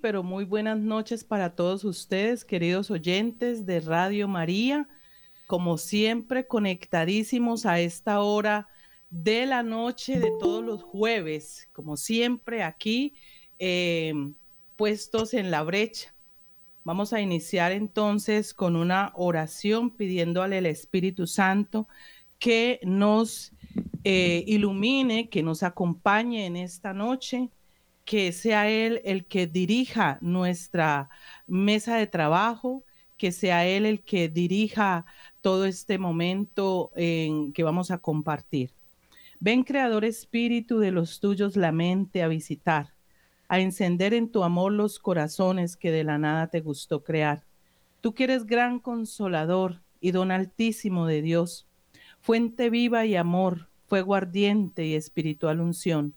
Pero muy buenas noches para todos ustedes, queridos oyentes de Radio María. Como siempre, conectadísimos a esta hora de la noche de todos los jueves, como siempre aquí, eh, puestos en la brecha. Vamos a iniciar entonces con una oración pidiéndole al Espíritu Santo que nos eh, ilumine, que nos acompañe en esta noche que sea Él el que dirija nuestra mesa de trabajo, que sea Él el que dirija todo este momento en que vamos a compartir. Ven, Creador Espíritu de los tuyos, la mente a visitar, a encender en tu amor los corazones que de la nada te gustó crear. Tú que eres gran consolador y don altísimo de Dios, fuente viva y amor, fuego ardiente y espiritual unción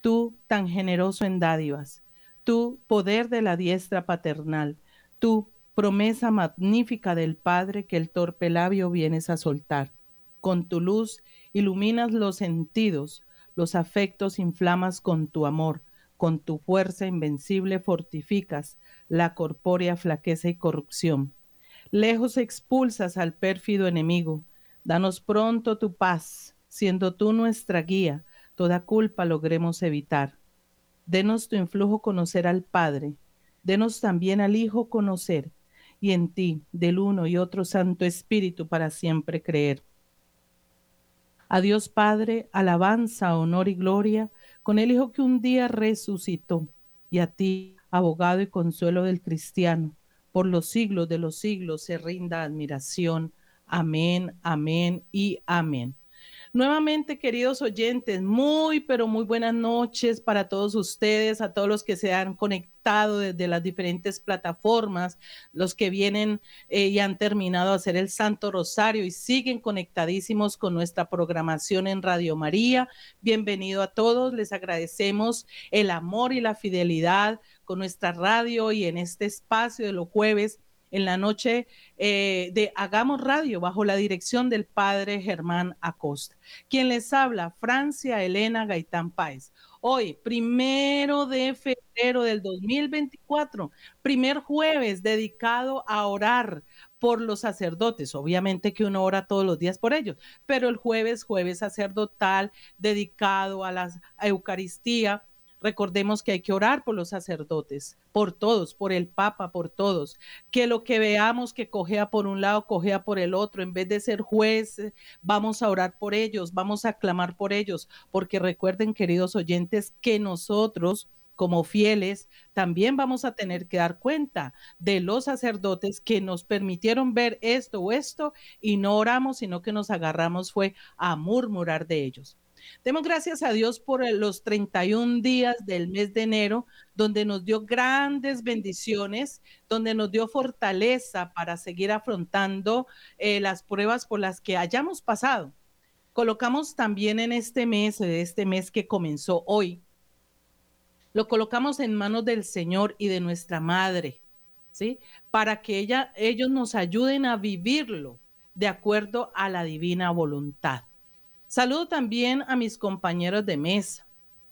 tú tan generoso en dádivas, tú poder de la diestra paternal, tú promesa magnífica del Padre que el torpe labio vienes a soltar. Con tu luz iluminas los sentidos, los afectos inflamas con tu amor, con tu fuerza invencible fortificas la corpórea flaqueza y corrupción. Lejos expulsas al pérfido enemigo, danos pronto tu paz, siendo tú nuestra guía, toda culpa logremos evitar. Denos tu influjo conocer al Padre, denos también al Hijo conocer, y en ti, del uno y otro Santo Espíritu, para siempre creer. A Dios Padre, alabanza, honor y gloria, con el Hijo que un día resucitó, y a ti, abogado y consuelo del cristiano, por los siglos de los siglos se rinda admiración. Amén, amén y amén. Nuevamente, queridos oyentes, muy, pero muy buenas noches para todos ustedes, a todos los que se han conectado desde las diferentes plataformas, los que vienen eh, y han terminado a hacer el Santo Rosario y siguen conectadísimos con nuestra programación en Radio María. Bienvenido a todos, les agradecemos el amor y la fidelidad con nuestra radio y en este espacio de los jueves en la noche eh, de Hagamos Radio bajo la dirección del padre Germán Acosta. Quien les habla, Francia Elena Gaitán Páez. Hoy, primero de febrero del 2024, primer jueves dedicado a orar por los sacerdotes. Obviamente que uno ora todos los días por ellos, pero el jueves, jueves sacerdotal, dedicado a la Eucaristía, Recordemos que hay que orar por los sacerdotes, por todos, por el Papa, por todos. Que lo que veamos que cojea por un lado, cojea por el otro. En vez de ser juez, eh, vamos a orar por ellos, vamos a clamar por ellos, porque recuerden, queridos oyentes, que nosotros como fieles, también vamos a tener que dar cuenta de los sacerdotes que nos permitieron ver esto o esto y no oramos, sino que nos agarramos fue a murmurar de ellos. Demos gracias a Dios por los 31 días del mes de enero, donde nos dio grandes bendiciones, donde nos dio fortaleza para seguir afrontando eh, las pruebas por las que hayamos pasado. Colocamos también en este mes, este mes que comenzó hoy, lo colocamos en manos del Señor y de nuestra Madre, ¿sí? Para que ella, ellos nos ayuden a vivirlo de acuerdo a la divina voluntad. Saludo también a mis compañeros de mesa.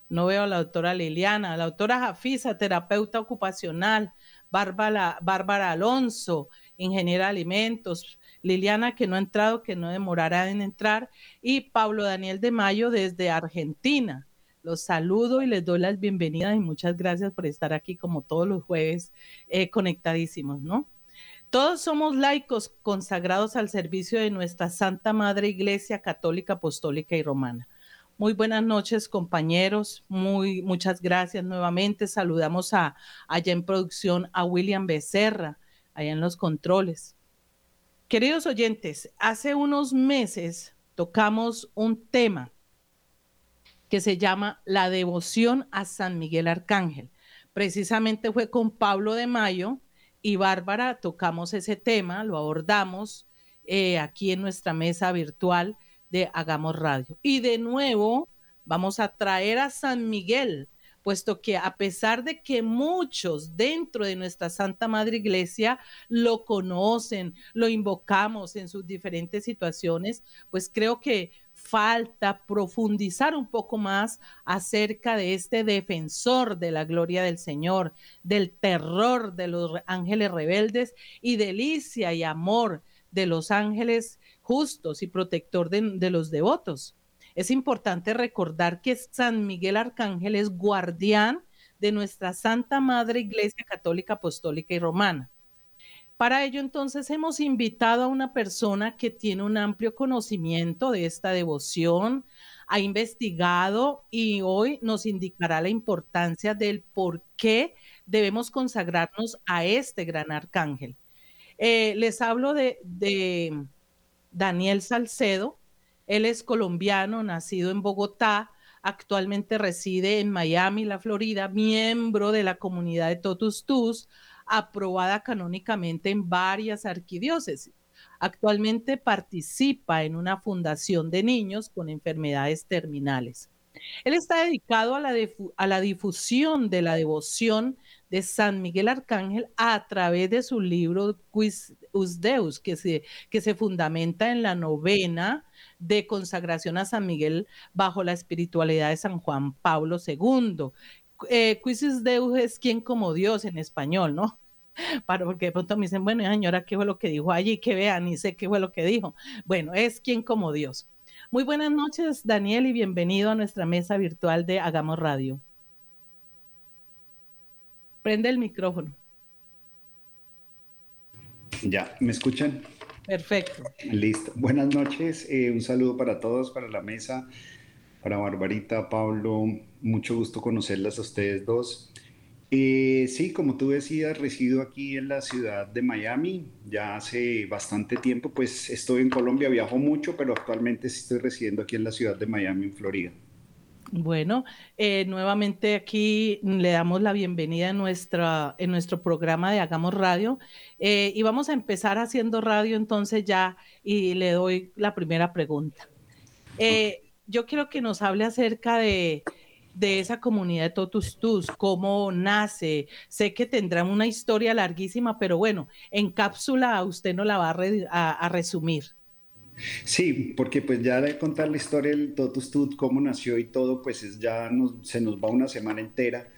No veo a la doctora Liliana, la doctora Jafisa, terapeuta ocupacional, Bárbara, Bárbara Alonso, ingeniera de alimentos, Liliana que no ha entrado, que no demorará en entrar, y Pablo Daniel de Mayo desde Argentina. Los saludo y les doy las bienvenidas y muchas gracias por estar aquí como todos los jueves eh, conectadísimos, ¿no? Todos somos laicos consagrados al servicio de nuestra Santa Madre Iglesia Católica, Apostólica y Romana. Muy buenas noches, compañeros. Muy, muchas gracias nuevamente. Saludamos a, allá en producción a William Becerra, allá en los controles. Queridos oyentes, hace unos meses tocamos un tema que se llama la devoción a San Miguel Arcángel. Precisamente fue con Pablo de Mayo, y Bárbara tocamos ese tema, lo abordamos eh, aquí en nuestra mesa virtual de Hagamos Radio. Y de nuevo vamos a traer a San Miguel, puesto que a pesar de que muchos dentro de nuestra Santa Madre Iglesia lo conocen, lo invocamos en sus diferentes situaciones, pues creo que falta profundizar un poco más acerca de este defensor de la gloria del Señor, del terror de los ángeles rebeldes y delicia y amor de los ángeles justos y protector de, los devotos. Es importante recordar que San Miguel Arcángel es guardián de nuestra Santa Madre Iglesia Católica Apostólica y Romana. Para ello, entonces, hemos invitado a una persona que tiene un amplio conocimiento de esta devoción, ha investigado y hoy nos indicará la importancia del por qué debemos consagrarnos a este gran arcángel. Eh, les hablo de, Daniel Salcedo. Él es colombiano, nacido en Bogotá, actualmente reside en Miami, la Florida, miembro de la comunidad de Totus Tus, aprobada canónicamente en varias arquidiócesis. Actualmente participa en una fundación de niños con enfermedades terminales. Él está dedicado a la, a la, difusión de la devoción de San Miguel Arcángel a través de su libro Quis Deus, que se, que se fundamenta en la novena de consagración a San Miguel bajo la espiritualidad de San Juan Pablo II, eh, Deus es quien como Dios en español, ¿no? Para, porque de pronto me dicen, bueno, señora, ¿qué fue lo que dijo allí? Que vean, ni sé qué fue lo que dijo. Bueno, es quien como Dios. Muy buenas noches, Daniel, y bienvenido a nuestra mesa virtual de Hagamos Radio. Prende el micrófono. Ya, ¿me escuchan? Perfecto. Listo. Buenas noches. Eh, un saludo para todos, para la mesa para Barbarita, Pablo, mucho gusto conocerlas a ustedes dos. Eh, sí, como tú decías, resido aquí en la ciudad de Miami ya hace bastante tiempo, pues estoy en Colombia, viajo mucho, pero actualmente estoy residiendo aquí en la ciudad de Miami, en Florida. Bueno, eh, nuevamente aquí le damos la bienvenida en, nuestra, en nuestro programa de Hagamos Radio eh, y vamos a empezar haciendo radio entonces ya y le doy la primera pregunta yo quiero que nos hable acerca de, esa comunidad de Totus Tus, cómo nace. Sé que tendrán una historia larguísima, pero bueno, en cápsula usted no la va a, resumir. Sí, porque pues ya de contar la historia del Totus Tus, cómo nació y todo, pues es, ya se nos va una semana entera.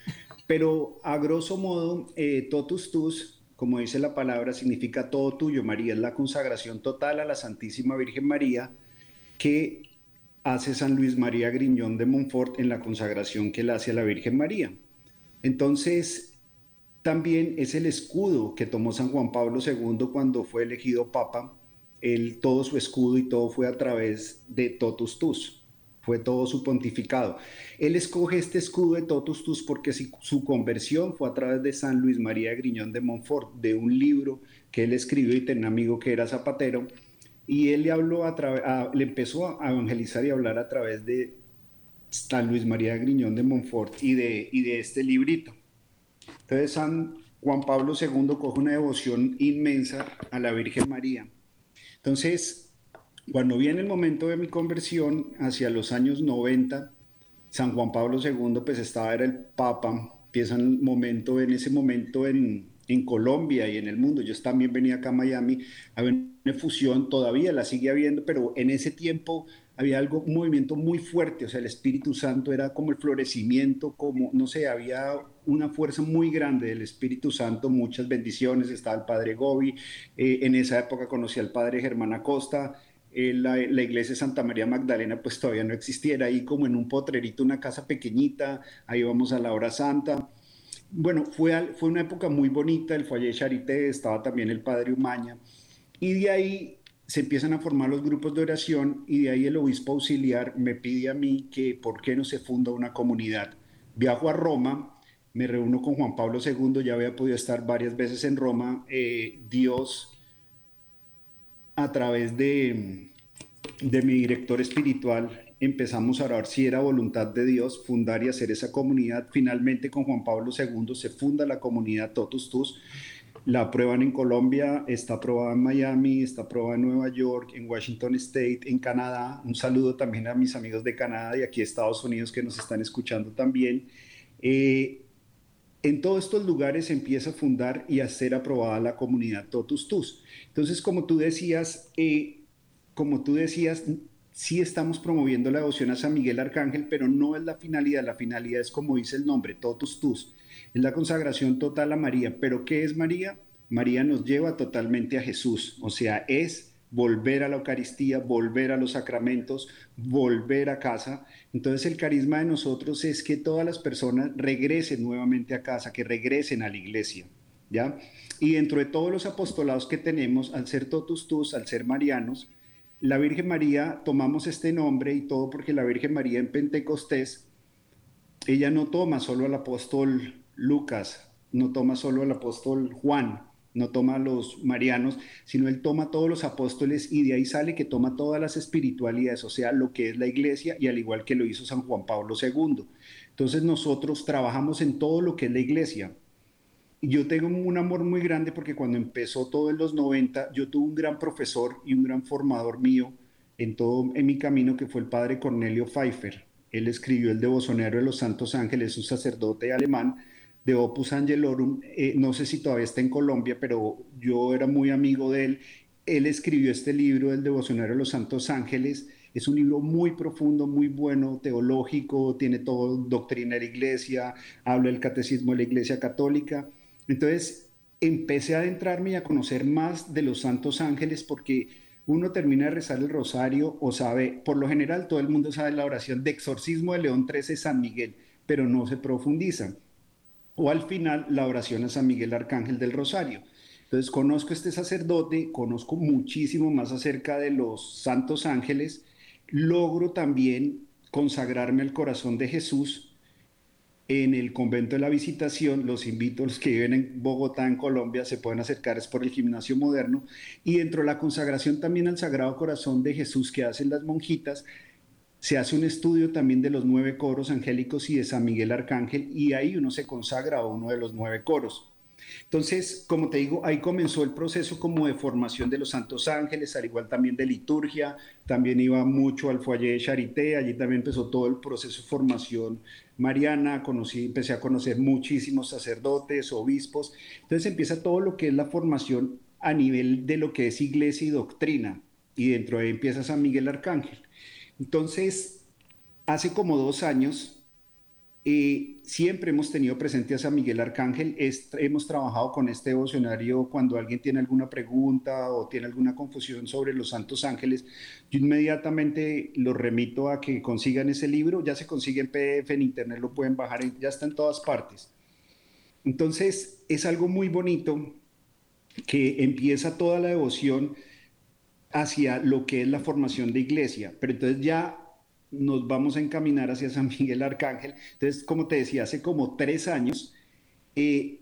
Pero a grosso modo, eh, Totus Tus, como dice la palabra, significa todo tuyo, María. Es la consagración total a la Santísima Virgen María que hace San Luis María Griñón de Montfort en la consagración que le hace a la Virgen María. Entonces, también es el escudo que tomó San Juan Pablo II cuando fue elegido papa. Él, todo su escudo y todo fue a través de Totus Tus, fue todo su pontificado. Él escoge este escudo de Totus Tus porque su conversión fue a través de San Luis María Griñón de Montfort, de un libro que él escribió y tenía un amigo que era zapatero, y él le, habló a le empezó a evangelizar y hablar a través de San Luis María Griñón de Montfort y de, y de este librito. Entonces San Juan Pablo II coge una devoción inmensa a la Virgen María. Entonces, cuando viene el momento de mi conversión, hacia los años 90, San Juan Pablo II pues estaba, era el Papa, empieza un momento, en ese momento en, en Colombia y en el mundo. Yo también venía acá a Miami, había una fusión, todavía la sigue habiendo, pero en ese tiempo había algo, un movimiento muy fuerte, o sea, el Espíritu Santo era como el florecimiento, como, no sé, había una fuerza muy grande del Espíritu Santo, muchas bendiciones, estaba el Padre Gobi, eh, en esa época conocí al Padre Germán Acosta, eh, la, la, iglesia de Santa María Magdalena pues todavía no existiera, ahí como en un potrerito, una casa pequeñita, ahí vamos a la hora santa, bueno, fue, fue una época muy bonita, el Foyer Charité, estaba también el Padre Umaña, y de ahí se empiezan a formar los grupos de oración y de ahí el obispo auxiliar me pide a mí que por qué no se funda una comunidad. Viajo a Roma, me reúno con Juan Pablo II, ya había podido estar varias veces en Roma, eh, Dios a través de, de mi director espiritual empezamos a orar si era voluntad de Dios fundar y hacer esa comunidad. Finalmente con Juan Pablo II se funda la comunidad Totus Tus. La aprueban en Colombia, está aprobada en Miami, está aprobada en Nueva York, en Washington State, en Canadá. Un saludo también a mis amigos de Canadá y aquí Estados Unidos que nos están escuchando también. Eh, en todos estos lugares empieza a fundar y a ser aprobada la comunidad Totus Tus. Entonces, como tú decías, eh, como tú decías, sí estamos promoviendo la devoción a San Miguel Arcángel, pero no es la finalidad. La finalidad es como dice el nombre, totus tus. Es la consagración total a María. ¿Pero qué es María? María nos lleva totalmente a Jesús. O sea, es volver a la Eucaristía, volver a los sacramentos, volver a casa. Entonces el carisma de nosotros es que todas las personas regresen nuevamente a casa, que regresen a la iglesia. ¿Ya? Y dentro de todos los apostolados que tenemos, al ser totus tus, al ser marianos, la Virgen María, tomamos este nombre y todo porque la Virgen María en Pentecostés, ella no toma solo al apóstol Lucas, no toma solo al apóstol Juan, no toma a los marianos, sino él toma todos los apóstoles y de ahí sale que toma todas las espiritualidades, o sea, lo que es la iglesia y al igual que lo hizo San Juan Pablo II. Entonces nosotros trabajamos en todo lo que es la iglesia, yo tengo un amor muy grande porque cuando empezó todo en los 90, yo tuve un gran profesor y un gran formador mío en todo en mi camino que fue el padre Cornelio Pfeiffer. Él escribió el Devocionario de los Santos Ángeles, un sacerdote alemán de Opus Angelorum. Eh, no sé si todavía está en Colombia, pero yo era muy amigo de él. Él escribió este libro, el Devocionario de los Santos Ángeles. Es un libro muy profundo, muy bueno, teológico, tiene todo doctrina de la iglesia, habla del catecismo de la iglesia católica entonces empecé a adentrarme y a conocer más de los santos ángeles porque uno termina de rezar el rosario o sabe, por lo general todo el mundo sabe la oración de exorcismo de León XIII San Miguel, pero no se profundiza. O al final la oración a San Miguel Arcángel del Rosario. Entonces conozco este sacerdote, conozco muchísimo más acerca de los santos ángeles, logro también consagrarme al corazón de Jesús en el convento de la visitación. Los invito, los que viven en Bogotá, en Colombia, se pueden acercar, es por el gimnasio moderno. Y dentro de la consagración también al Sagrado Corazón de Jesús que hacen las monjitas, se hace un estudio también de los nueve coros angélicos y de San Miguel Arcángel, y ahí uno se consagra a uno de los nueve coros. Entonces, como te digo, ahí comenzó el proceso como de formación de los santos ángeles, al igual también de liturgia, también iba mucho al foyer de Charité, allí también empezó todo el proceso de formación mariana, conocí, empecé a conocer muchísimos sacerdotes, obispos, entonces empieza todo lo que es la formación a nivel de lo que es iglesia y doctrina, y dentro de ahí empieza San Miguel Arcángel. Entonces, hace como dos años, y siempre hemos tenido presente a San Miguel Arcángel, hemos trabajado con este devocionario cuando alguien tiene alguna pregunta o tiene alguna confusión sobre los santos ángeles, yo inmediatamente los remito a que consigan ese libro, ya se consigue en PDF, en internet lo pueden bajar, ya está en todas partes. Entonces es algo muy bonito que empieza toda la devoción hacia lo que es la formación de iglesia, pero entonces ya nos vamos a encaminar hacia San Miguel Arcángel. Entonces, como te decía, hace como tres años, eh,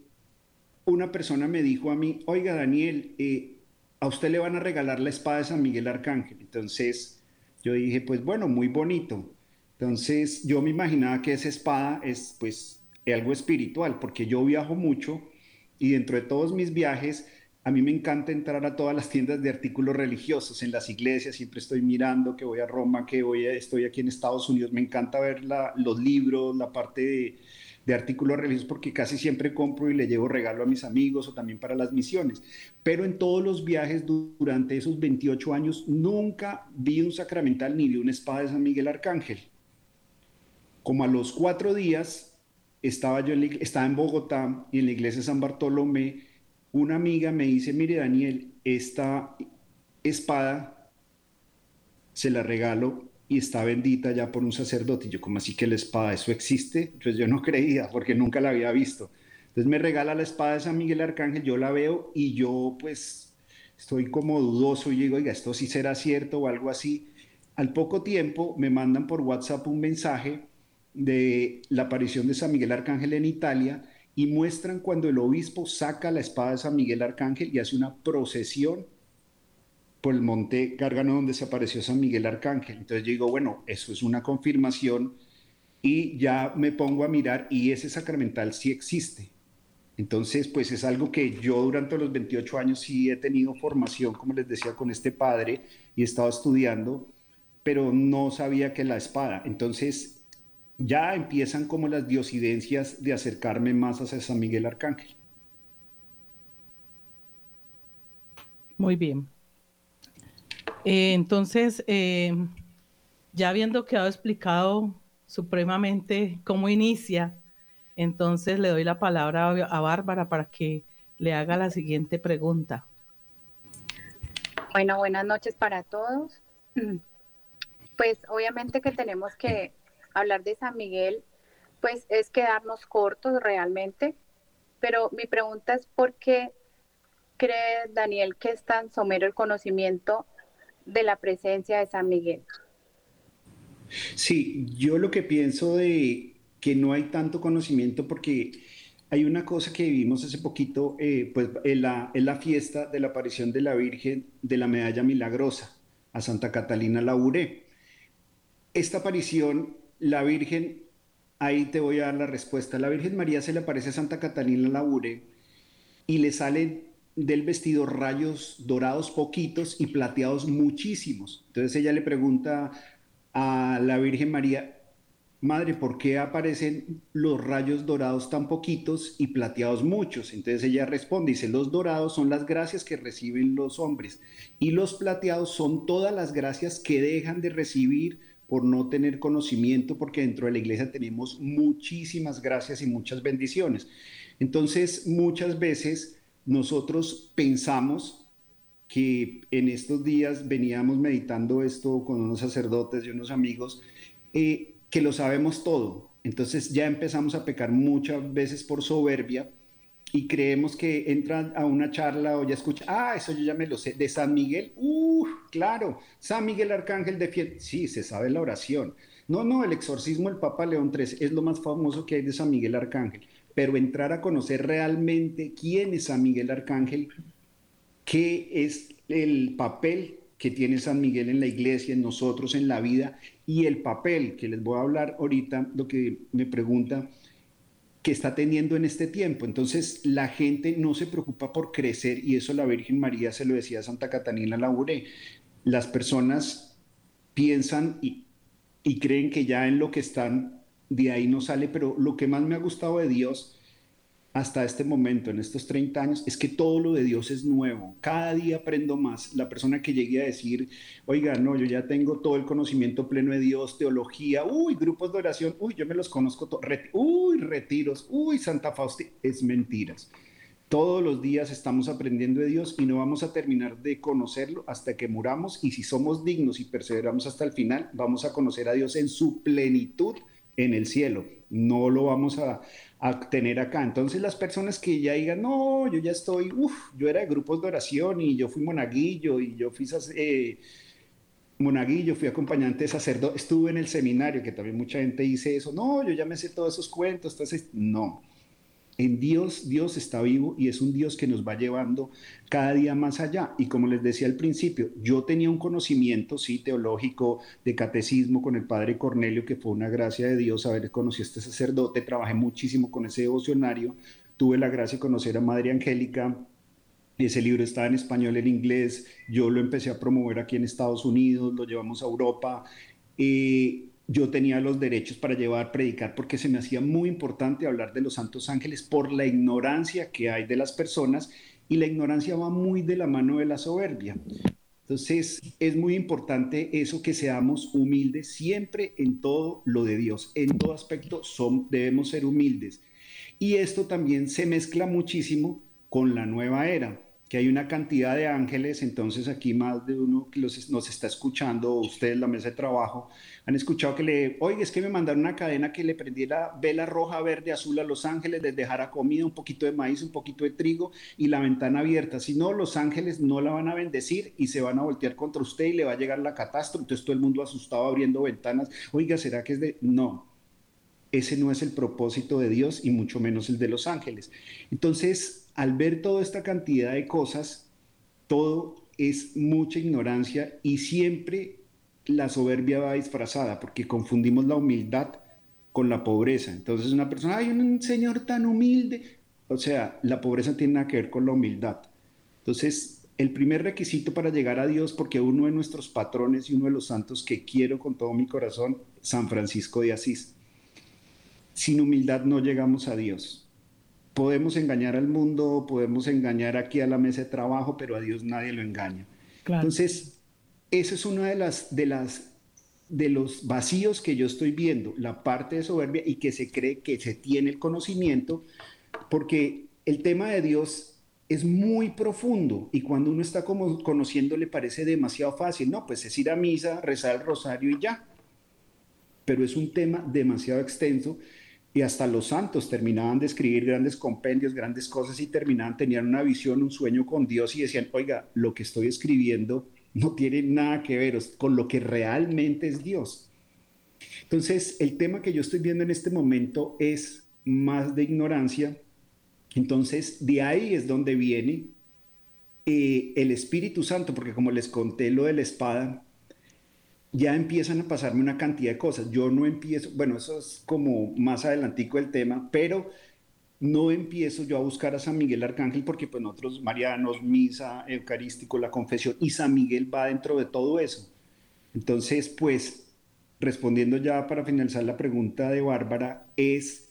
una persona me dijo a mí, oiga Daniel, eh, a usted le van a regalar la espada de San Miguel Arcángel. Entonces, yo dije, pues bueno, muy bonito. Entonces, yo me imaginaba que esa espada es pues algo espiritual, porque yo viajo mucho y dentro de todos mis viajes, a mí me encanta entrar a todas las tiendas de artículos religiosos, en las iglesias, siempre estoy mirando que voy a Roma, que voy estoy aquí en Estados Unidos, me encanta ver los libros, la parte de, de artículos religiosos porque casi siempre compro y le llevo regalo a mis amigos o también para las misiones. Pero en todos los viajes durante esos 28 años nunca vi un sacramental ni vi una espada de San Miguel Arcángel. Como a los cuatro días estaba yo en, estaba en Bogotá y en la iglesia de San Bartolomé una amiga me dice, mire Daniel, esta espada se la regalo y está bendita ya por un sacerdote. Y yo, como así que la espada? ¿Eso existe? Pues yo no creía porque nunca la había visto. Entonces me regala la espada de San Miguel Arcángel, yo la veo y yo pues estoy como dudoso y digo, oiga, esto sí será cierto o algo así. Al poco tiempo me mandan por WhatsApp un mensaje de la aparición de San Miguel Arcángel en Italia y muestran cuando el obispo saca la espada de San Miguel Arcángel y hace una procesión por el monte Gárgano donde se apareció San Miguel Arcángel. Entonces yo digo, bueno, eso es una confirmación y ya me pongo a mirar y ese sacramental sí existe. Entonces, pues es algo que yo durante los 28 años sí he tenido formación, como les decía, con este padre y he estado estudiando, pero no sabía que la espada. Entonces, ya empiezan como las diosidencias de acercarme más hacia San Miguel Arcángel. Muy bien. Eh, entonces, eh, ya habiendo quedado explicado supremamente cómo inicia, entonces le doy la palabra a Bárbara para que le haga la siguiente pregunta. Bueno, buenas noches para todos. Pues obviamente que tenemos que hablar de San Miguel, pues es quedarnos cortos realmente, pero mi pregunta es por qué cree Daniel que es tan somero el conocimiento de la presencia de San Miguel. Sí, yo lo que pienso de que no hay tanto conocimiento porque hay una cosa que vivimos hace poquito, eh, pues en la, la, fiesta de la aparición de la Virgen de la Medalla Milagrosa a Santa Catalina Lauré. Esta aparición, la Virgen, ahí te voy a dar la respuesta, la Virgen María se le aparece a Santa Catalina Lauré y le salen del vestido rayos dorados poquitos y plateados muchísimos. Entonces ella le pregunta a la Virgen María, Madre, ¿por qué aparecen los rayos dorados tan poquitos y plateados muchos? Entonces ella responde, dice, los dorados son las gracias que reciben los hombres y los plateados son todas las gracias que dejan de recibir por no tener conocimiento, porque dentro de la iglesia tenemos muchísimas gracias y muchas bendiciones. Entonces, muchas veces nosotros pensamos que en estos días veníamos meditando esto con unos sacerdotes y unos amigos, eh, que lo sabemos todo. Entonces ya empezamos a pecar muchas veces por soberbia y creemos que entran a una charla o ya escucha, ah, eso yo ya me lo sé, de San Miguel, uh, claro, San Miguel Arcángel defiende, sí, se sabe la oración. No, no, el exorcismo del Papa León III es lo más famoso que hay de San Miguel Arcángel, pero entrar a conocer realmente quién es San Miguel Arcángel, qué es el papel que tiene San Miguel en la iglesia, en nosotros, en la vida, y el papel que les voy a hablar ahorita, lo que me pregunta, que está teniendo en este tiempo. Entonces, la gente no se preocupa por crecer, y eso la Virgen María se lo decía a Santa Catalina Lauré. Las personas piensan y, y creen que ya en lo que están, de ahí no sale, pero lo que más me ha gustado de Dios hasta este momento, en estos 30 años, es que todo lo de Dios es nuevo. Cada día aprendo más. La persona que llegue a decir, oiga, no, yo ya tengo todo el conocimiento pleno de Dios, teología, uy, grupos de oración, uy, yo me los conozco, uy, retiros, uy, Santa Faustina, es mentiras. Todos los días estamos aprendiendo de Dios y no vamos a terminar de conocerlo hasta que muramos y si somos dignos y perseveramos hasta el final, vamos a conocer a Dios en su plenitud en el cielo. No lo vamos a, tener acá. Entonces las personas que ya digan, no, yo ya estoy, uff, yo era de grupos de oración y yo fui monaguillo y yo fui eh, monaguillo, fui acompañante de sacerdote, estuve en el seminario, que también mucha gente dice eso, no, yo ya me sé todos esos cuentos, entonces, no, en Dios, Dios está vivo y es un Dios que nos va llevando cada día más allá. Y como les decía al principio, yo tenía un conocimiento, sí, teológico, de catecismo con el padre Cornelio, que fue una gracia de Dios haber conocido a este sacerdote, trabajé muchísimo con ese devocionario, tuve la gracia de conocer a Madre Angélica, ese libro estaba en español, en inglés, yo lo empecé a promover aquí en Estados Unidos, lo llevamos a Europa. Eh, yo tenía los derechos para llevar, predicar, porque se me hacía muy importante hablar de los santos ángeles por la ignorancia que hay de las personas y la ignorancia va muy de la mano de la soberbia. Entonces es muy importante eso que seamos humildes siempre en todo lo de Dios, en todo aspecto son, debemos ser humildes. Y esto también se mezcla muchísimo con la nueva era que hay una cantidad de ángeles, entonces aquí más de uno que los, nos está escuchando, ustedes, la mesa de trabajo, han escuchado que le, oye, es que me mandaron una cadena que le prendiera vela roja, verde, azul a los ángeles, les dejara comida, un poquito de maíz, un poquito de trigo y la ventana abierta. Si no, los ángeles no la van a bendecir y se van a voltear contra usted y le va a llegar la catástrofe. Entonces todo el mundo asustado abriendo ventanas. Oiga, ¿será que es de...? No, ese no es el propósito de Dios y mucho menos el de los ángeles. Entonces, al ver toda esta cantidad de cosas, todo es mucha ignorancia y siempre la soberbia va disfrazada porque confundimos la humildad con la pobreza. Entonces una persona, hay un señor tan humilde. O sea, la pobreza tiene nada que ver con la humildad. Entonces, el primer requisito para llegar a Dios, porque uno de nuestros patrones y uno de los santos que quiero con todo mi corazón, San Francisco de Asís. Sin humildad no llegamos a Dios podemos engañar al mundo, podemos engañar aquí a la mesa de trabajo, pero a Dios nadie lo engaña. Entonces, eso es una de las, de las de los vacíos que yo estoy viendo, la parte de soberbia y que se cree que se tiene el conocimiento, porque el tema de Dios es muy profundo y cuando uno está como conociendo le parece demasiado fácil, no, pues es ir a misa, rezar el rosario y ya. Pero es un tema demasiado extenso y hasta los santos terminaban de escribir grandes compendios, grandes cosas y terminaban, tenían una visión, un sueño con Dios y decían, oiga, lo que estoy escribiendo no tiene nada que ver con lo que realmente es Dios. Entonces, el tema que yo estoy viendo en este momento es más de ignorancia. Entonces, de ahí es donde viene eh, el Espíritu Santo, porque como les conté lo de la espada, ya empiezan a pasarme una cantidad de cosas. Yo no empiezo, bueno, eso es como más adelantico el tema, pero no empiezo yo a buscar a San Miguel Arcángel porque pues nosotros, marianos, misa, eucarístico, la confesión, y San Miguel va dentro de todo eso. Entonces, pues, respondiendo ya para finalizar la pregunta de Bárbara, es,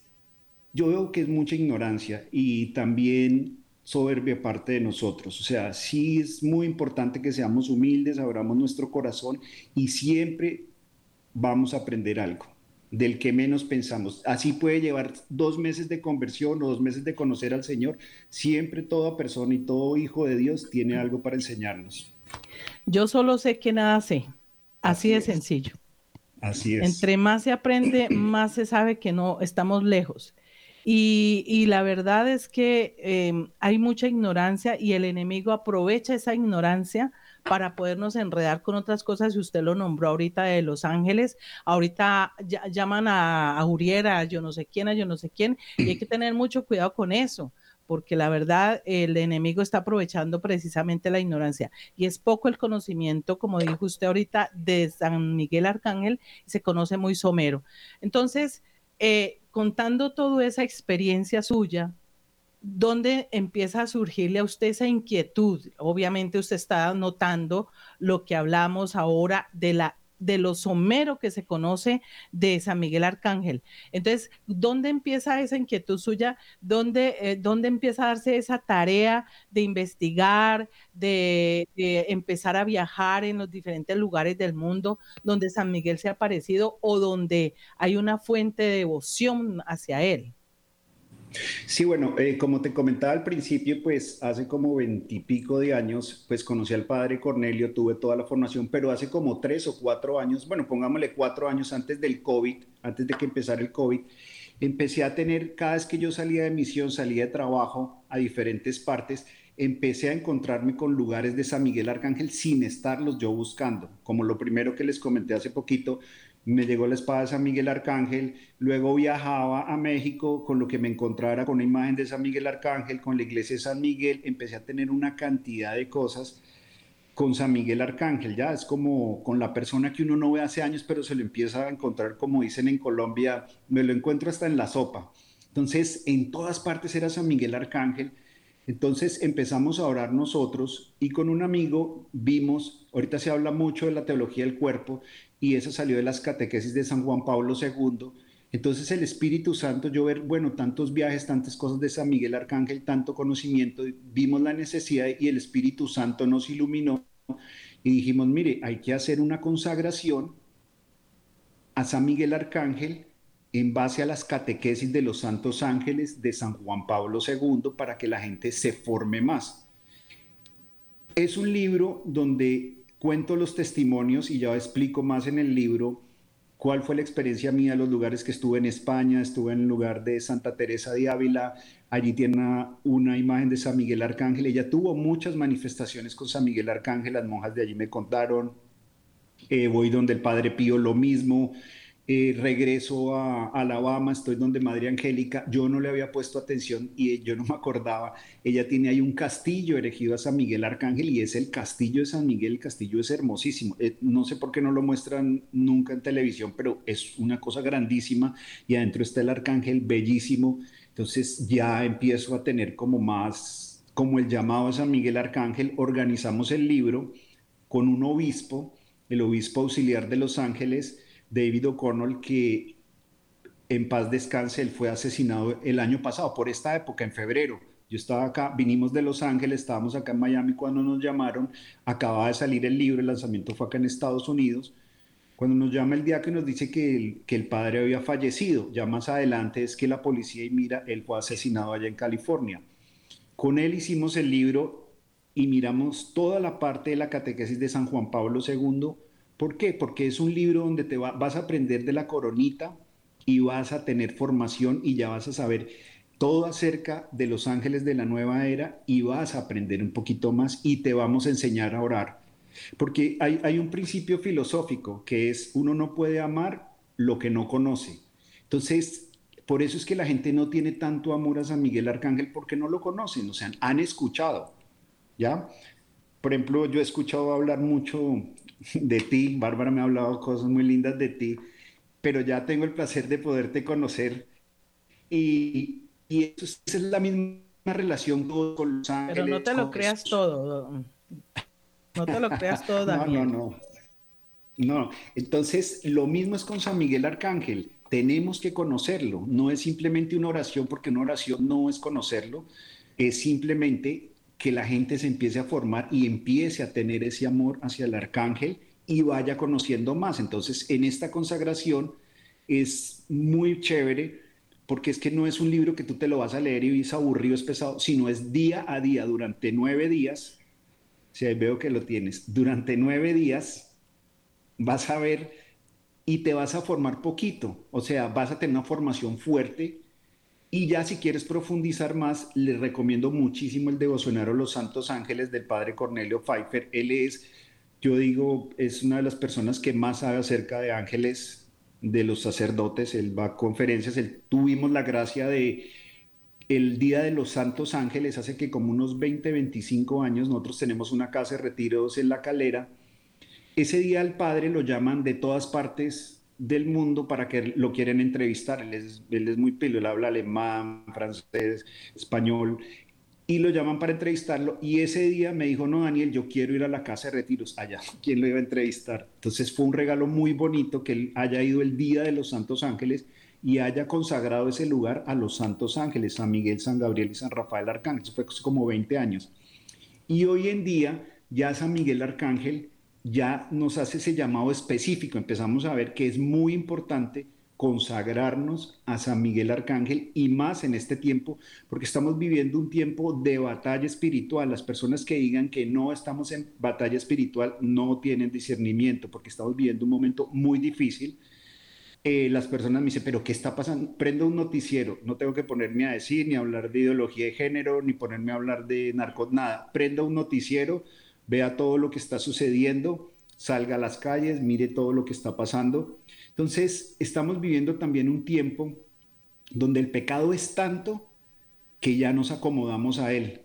yo veo que es mucha ignorancia y también soberbia parte de nosotros. O sea, sí es muy importante que seamos humildes, abramos nuestro corazón y siempre vamos a aprender algo del que menos pensamos. Así puede llevar dos meses de conversión o dos meses de conocer al Señor. Siempre toda persona y todo hijo de Dios tiene algo para enseñarnos. Yo solo sé que nada sé. Así, de sencillo. Así es. Entre más se aprende, más se sabe que no estamos lejos. Y, la verdad es que em, hay mucha ignorancia y el enemigo aprovecha esa ignorancia para podernos enredar con otras cosas. Si usted lo nombró ahorita de Los Ángeles, ahorita llaman a, a Uriera, yo no sé quién, a yo no sé quién, y hay que tener mucho cuidado con eso porque la verdad el enemigo está aprovechando precisamente la ignorancia y es poco el conocimiento, como dijo usted ahorita, de San Miguel Arcángel, se conoce muy somero. Entonces, eh, contando toda esa experiencia suya, ¿dónde empieza a surgirle a usted esa inquietud? Obviamente usted está notando lo que hablamos ahora de la de lo somero que se conoce de San Miguel Arcángel. Entonces, ¿dónde empieza esa inquietud suya? ¿Dónde, eh, ¿dónde empieza a darse esa tarea de investigar, de, de, empezar a viajar en los diferentes lugares del mundo donde San Miguel se ha aparecido o donde hay una fuente de devoción hacia él? Sí, bueno, eh, como te comentaba al principio, pues hace como veintipico de años, pues conocí al padre Cornelio, tuve toda la formación, pero hace como tres o cuatro años, bueno, pongámosle cuatro años antes del COVID, antes de que empezara el COVID, empecé a tener, cada vez que yo salía de misión, salía de trabajo a diferentes partes, empecé a encontrarme con lugares de San Miguel Arcángel sin estarlos yo buscando. Como lo primero que les comenté hace poquito, me llegó la espada de San Miguel Arcángel, luego viajaba a México con lo que me encontrara con una imagen de San Miguel Arcángel, con la iglesia de San Miguel, empecé a tener una cantidad de cosas con San Miguel Arcángel, ya es como con la persona que uno no ve hace años, pero se lo empieza a encontrar, como dicen en Colombia, me lo encuentro hasta en la sopa. Entonces, en todas partes era San Miguel Arcángel. Entonces empezamos a orar nosotros y con un amigo vimos, ahorita se habla mucho de la teología del cuerpo y eso salió de las catequesis de San Juan Pablo II. Entonces el Espíritu Santo, yo ver, bueno, tantos viajes, tantas cosas de San Miguel Arcángel, tanto conocimiento, vimos la necesidad y el Espíritu Santo nos iluminó y dijimos, mire, hay que hacer una consagración a San Miguel Arcángel en base a las catequesis de los santos ángeles de San Juan Pablo II para que la gente se forme más. Es un libro donde cuento los testimonios y ya explico más en el libro cuál fue la experiencia mía, los lugares que estuve en España, estuve en el lugar de Santa Teresa de Ávila, allí tiene una, imagen de San Miguel Arcángel, ella tuvo muchas manifestaciones con San Miguel Arcángel, las monjas de allí me contaron, eh, voy donde el Padre Pío lo mismo, eh, regreso a, Alabama, estoy donde Madre Angélica, yo no le había puesto atención y yo no me acordaba, ella tiene ahí un castillo erigido a San Miguel Arcángel y es el castillo de San Miguel, el castillo es hermosísimo, eh, no sé por qué no lo muestran nunca en televisión, pero es una cosa grandísima y adentro está el Arcángel bellísimo, entonces ya empiezo a tener como más, como el llamado a San Miguel Arcángel, organizamos el libro con un obispo, el obispo auxiliar de Los Ángeles, David O'Connell, que en paz descanse, él fue asesinado el año pasado, por esta época, en febrero. Yo estaba acá, vinimos de Los Ángeles, estábamos acá en Miami cuando nos llamaron, acababa de salir el libro, el lanzamiento fue acá en Estados Unidos, cuando nos llama el día que nos dice que el, que el padre había fallecido. Ya más adelante es que la policía y mira, él fue asesinado allá en California. Con él hicimos el libro y miramos toda la parte de la catequesis de San Juan Pablo II. ¿Por qué? Porque es un libro donde te vas a aprender de la coronita y vas a tener formación y ya vas a saber todo acerca de los ángeles de la nueva era y vas a aprender un poquito más y te vamos a enseñar a orar porque hay, un principio filosófico que es uno no puede amar lo que no conoce. Entonces, por eso es que la gente no tiene tanto amor a San Miguel Arcángel porque no lo conocen, o sea, han escuchado, ¿ya? Por ejemplo, yo he escuchado hablar mucho de ti, Bárbara me ha hablado cosas muy lindas de ti, pero ya tengo el placer de poderte conocer y, y eso es la misma relación con los ángeles. Pero no te lo creas todo. No te lo creas todo, Daniel. No, no, no. No, entonces lo mismo es con San Miguel Arcángel. Tenemos que conocerlo. No es simplemente una oración, porque una oración no es conocerlo. Es simplemente que la gente se empiece a formar y empiece a tener ese amor hacia el arcángel y vaya conociendo más. Entonces, en esta consagración es muy chévere porque es que no es un libro que tú te lo vas a leer y es aburrido, es pesado, sino es día a día, durante nueve días, si ahí veo que lo tienes, durante nueve días vas a ver y te vas a formar poquito, o sea, vas a tener una formación fuerte y ya si quieres profundizar más, les recomiendo muchísimo el devocionario Los Santos Ángeles del Padre Cornelio Pfeiffer. Él es, yo digo, es una de las personas que más sabe acerca de ángeles de los sacerdotes. Él va a conferencias, él, tuvimos la gracia de el Día de los Santos Ángeles, hace que como unos 20, 25 años, nosotros tenemos una casa de retiros en La Calera. Ese día al padre lo llaman de todas partes del mundo para que lo quieren entrevistar. Él es, muy pilo, él habla alemán, francés, español, y lo llaman para entrevistarlo. Y ese día me dijo, no, Daniel, yo quiero ir a la casa de retiros. Allá, ¿quién lo iba a entrevistar? Entonces fue un regalo muy bonito que él haya ido el Día de los Santos Ángeles y haya consagrado ese lugar a los santos ángeles, San Miguel, San Gabriel y San Rafael Arcángel. Eso fue como 20 años. Y hoy en día ya San Miguel Arcángel ya nos hace ese llamado específico. Empezamos a ver que es muy importante consagrarnos a San Miguel Arcángel y más en este tiempo, porque estamos viviendo un tiempo de batalla espiritual. Las personas que digan que no estamos en batalla espiritual no tienen discernimiento, porque estamos viviendo un momento muy difícil eh, las personas me dicen, pero ¿qué está pasando? Prendo un noticiero, no tengo que ponerme a decir ni hablar de ideología de género, ni ponerme a hablar de narcos, nada. Prendo un noticiero, vea todo lo que está sucediendo, salga a las calles, mire todo lo que está pasando. Entonces, estamos viviendo también un tiempo donde el pecado es tanto que ya nos acomodamos a él.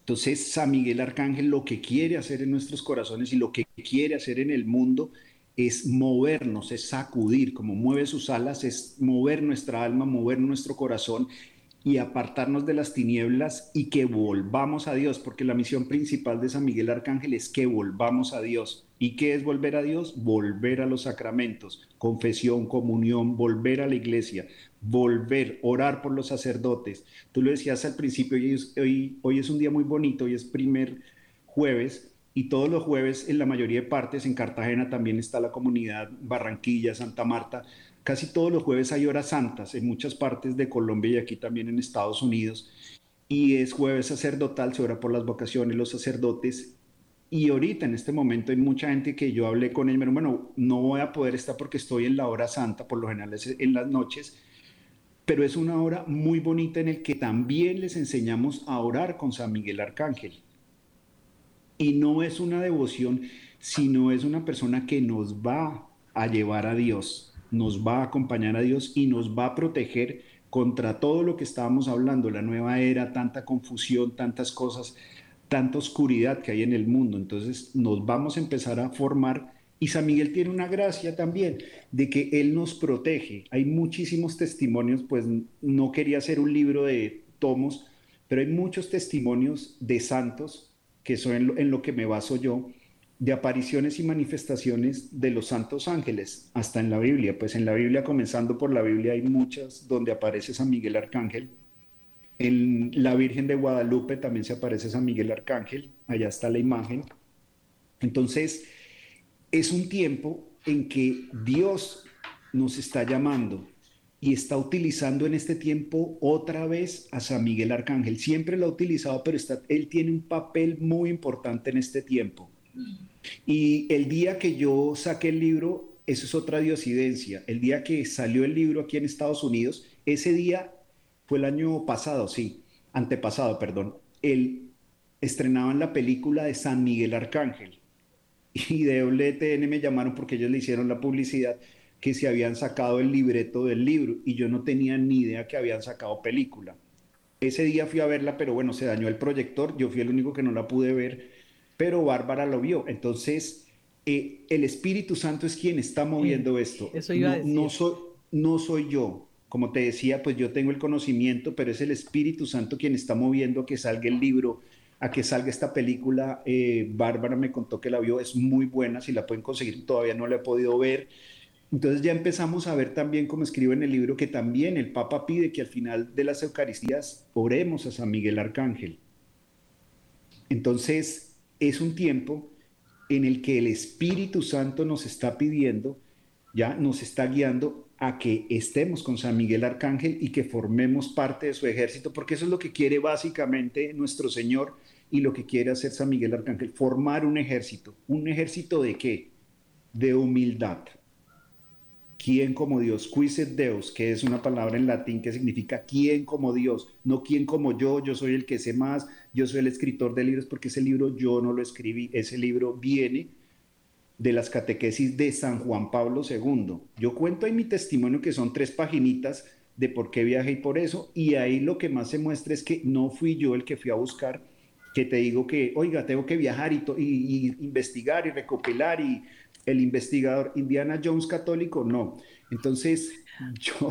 Entonces, San Miguel Arcángel lo que quiere hacer en nuestros corazones y lo que quiere hacer en el mundo es movernos, es sacudir, como mueve sus alas, es mover nuestra alma, mover nuestro corazón y apartarnos de las tinieblas y que volvamos a Dios, porque la misión principal de San Miguel Arcángel es que volvamos a Dios. ¿Y qué es volver a Dios? Volver a los sacramentos, confesión, comunión, volver a la iglesia, volver, orar por los sacerdotes. Tú lo decías al principio, hoy hoy, hoy es un día muy bonito, hoy es primer jueves, y todos los jueves en la mayoría de partes, en Cartagena también está la comunidad Barranquilla, Santa Marta, casi todos los jueves hay horas santas en muchas partes de Colombia y aquí también en Estados Unidos. Y es jueves sacerdotal, se ora por las vocaciones, los sacerdotes. Y ahorita en este momento hay mucha gente que yo hablé con ellos, bueno, no voy a poder estar porque estoy en la hora santa, por lo general es en las noches, pero es una hora muy bonita en el que también les enseñamos a orar con San Miguel Arcángel. Y no es una devoción, sino es una persona que nos va a llevar a Dios, nos va a acompañar a Dios y nos va a proteger contra todo lo que estábamos hablando, la nueva era, tanta confusión, tantas cosas, tanta oscuridad que hay en el mundo. Entonces nos vamos a empezar a formar y San Miguel tiene una gracia también de que Él nos protege. Hay muchísimos testimonios, pues no quería hacer un libro de tomos, pero hay muchos testimonios de santos que son en lo, que me baso yo, de apariciones y manifestaciones de los santos ángeles, hasta en la Biblia. Pues en la Biblia, comenzando por la Biblia, hay muchas donde aparece San Miguel Arcángel. En la Virgen de Guadalupe también se aparece San Miguel Arcángel, allá está la imagen. Entonces, es un tiempo en que Dios nos está llamando y está utilizando en este tiempo otra vez a San Miguel Arcángel. Siempre lo ha utilizado, pero está, él tiene un papel muy importante en este tiempo. Y el día que yo saqué el libro, eso es otra diosidencia. El día que salió el libro aquí en Estados Unidos, ese día fue el año pasado, sí, antepasado, perdón. El, estrenaban la película de San Miguel Arcángel. Y de WTN me llamaron porque ellos le hicieron la publicidad que se habían sacado el libreto del libro y yo no tenía ni idea que habían sacado película. Ese día fui a verla, pero bueno, se dañó el proyector, yo fui el único que no la pude ver, pero Bárbara lo vio. Entonces, eh, el Espíritu Santo es quien está moviendo esto. Eso iba no, a decir. No soy, no soy yo. Como te decía, pues yo tengo el conocimiento, pero es el Espíritu Santo quien está moviendo a que salga el libro, a que salga esta película. Eh, Bárbara me contó que la vio, es muy buena, si la pueden conseguir, todavía no la he podido ver. Entonces ya empezamos a ver también, como escribo en el libro, que también el Papa pide que al final de las Eucaristías oremos a San Miguel Arcángel. Entonces es un tiempo en el que el Espíritu Santo nos está pidiendo, ya nos está guiando a que estemos con San Miguel Arcángel y que formemos parte de su ejército, porque eso es lo que quiere básicamente nuestro Señor y lo que quiere hacer San Miguel Arcángel, formar un ejército. ¿Un ejército de qué? De humildad. ¿Quién como Dios? Quis Deus, que es una palabra en latín que significa quién como Dios, no quién como yo, yo soy el que sé más, yo soy el escritor de libros, porque ese libro yo no lo escribí, ese libro viene de las catequesis de San Juan Pablo II. Yo cuento en mi testimonio que son tres paginitas de por qué viajé y por eso, y ahí lo que más se muestra es que no fui yo el que fui a buscar, que te digo que, oiga, tengo que viajar y, investigar y recopilar y el investigador Indiana Jones católico, no. Entonces, yo...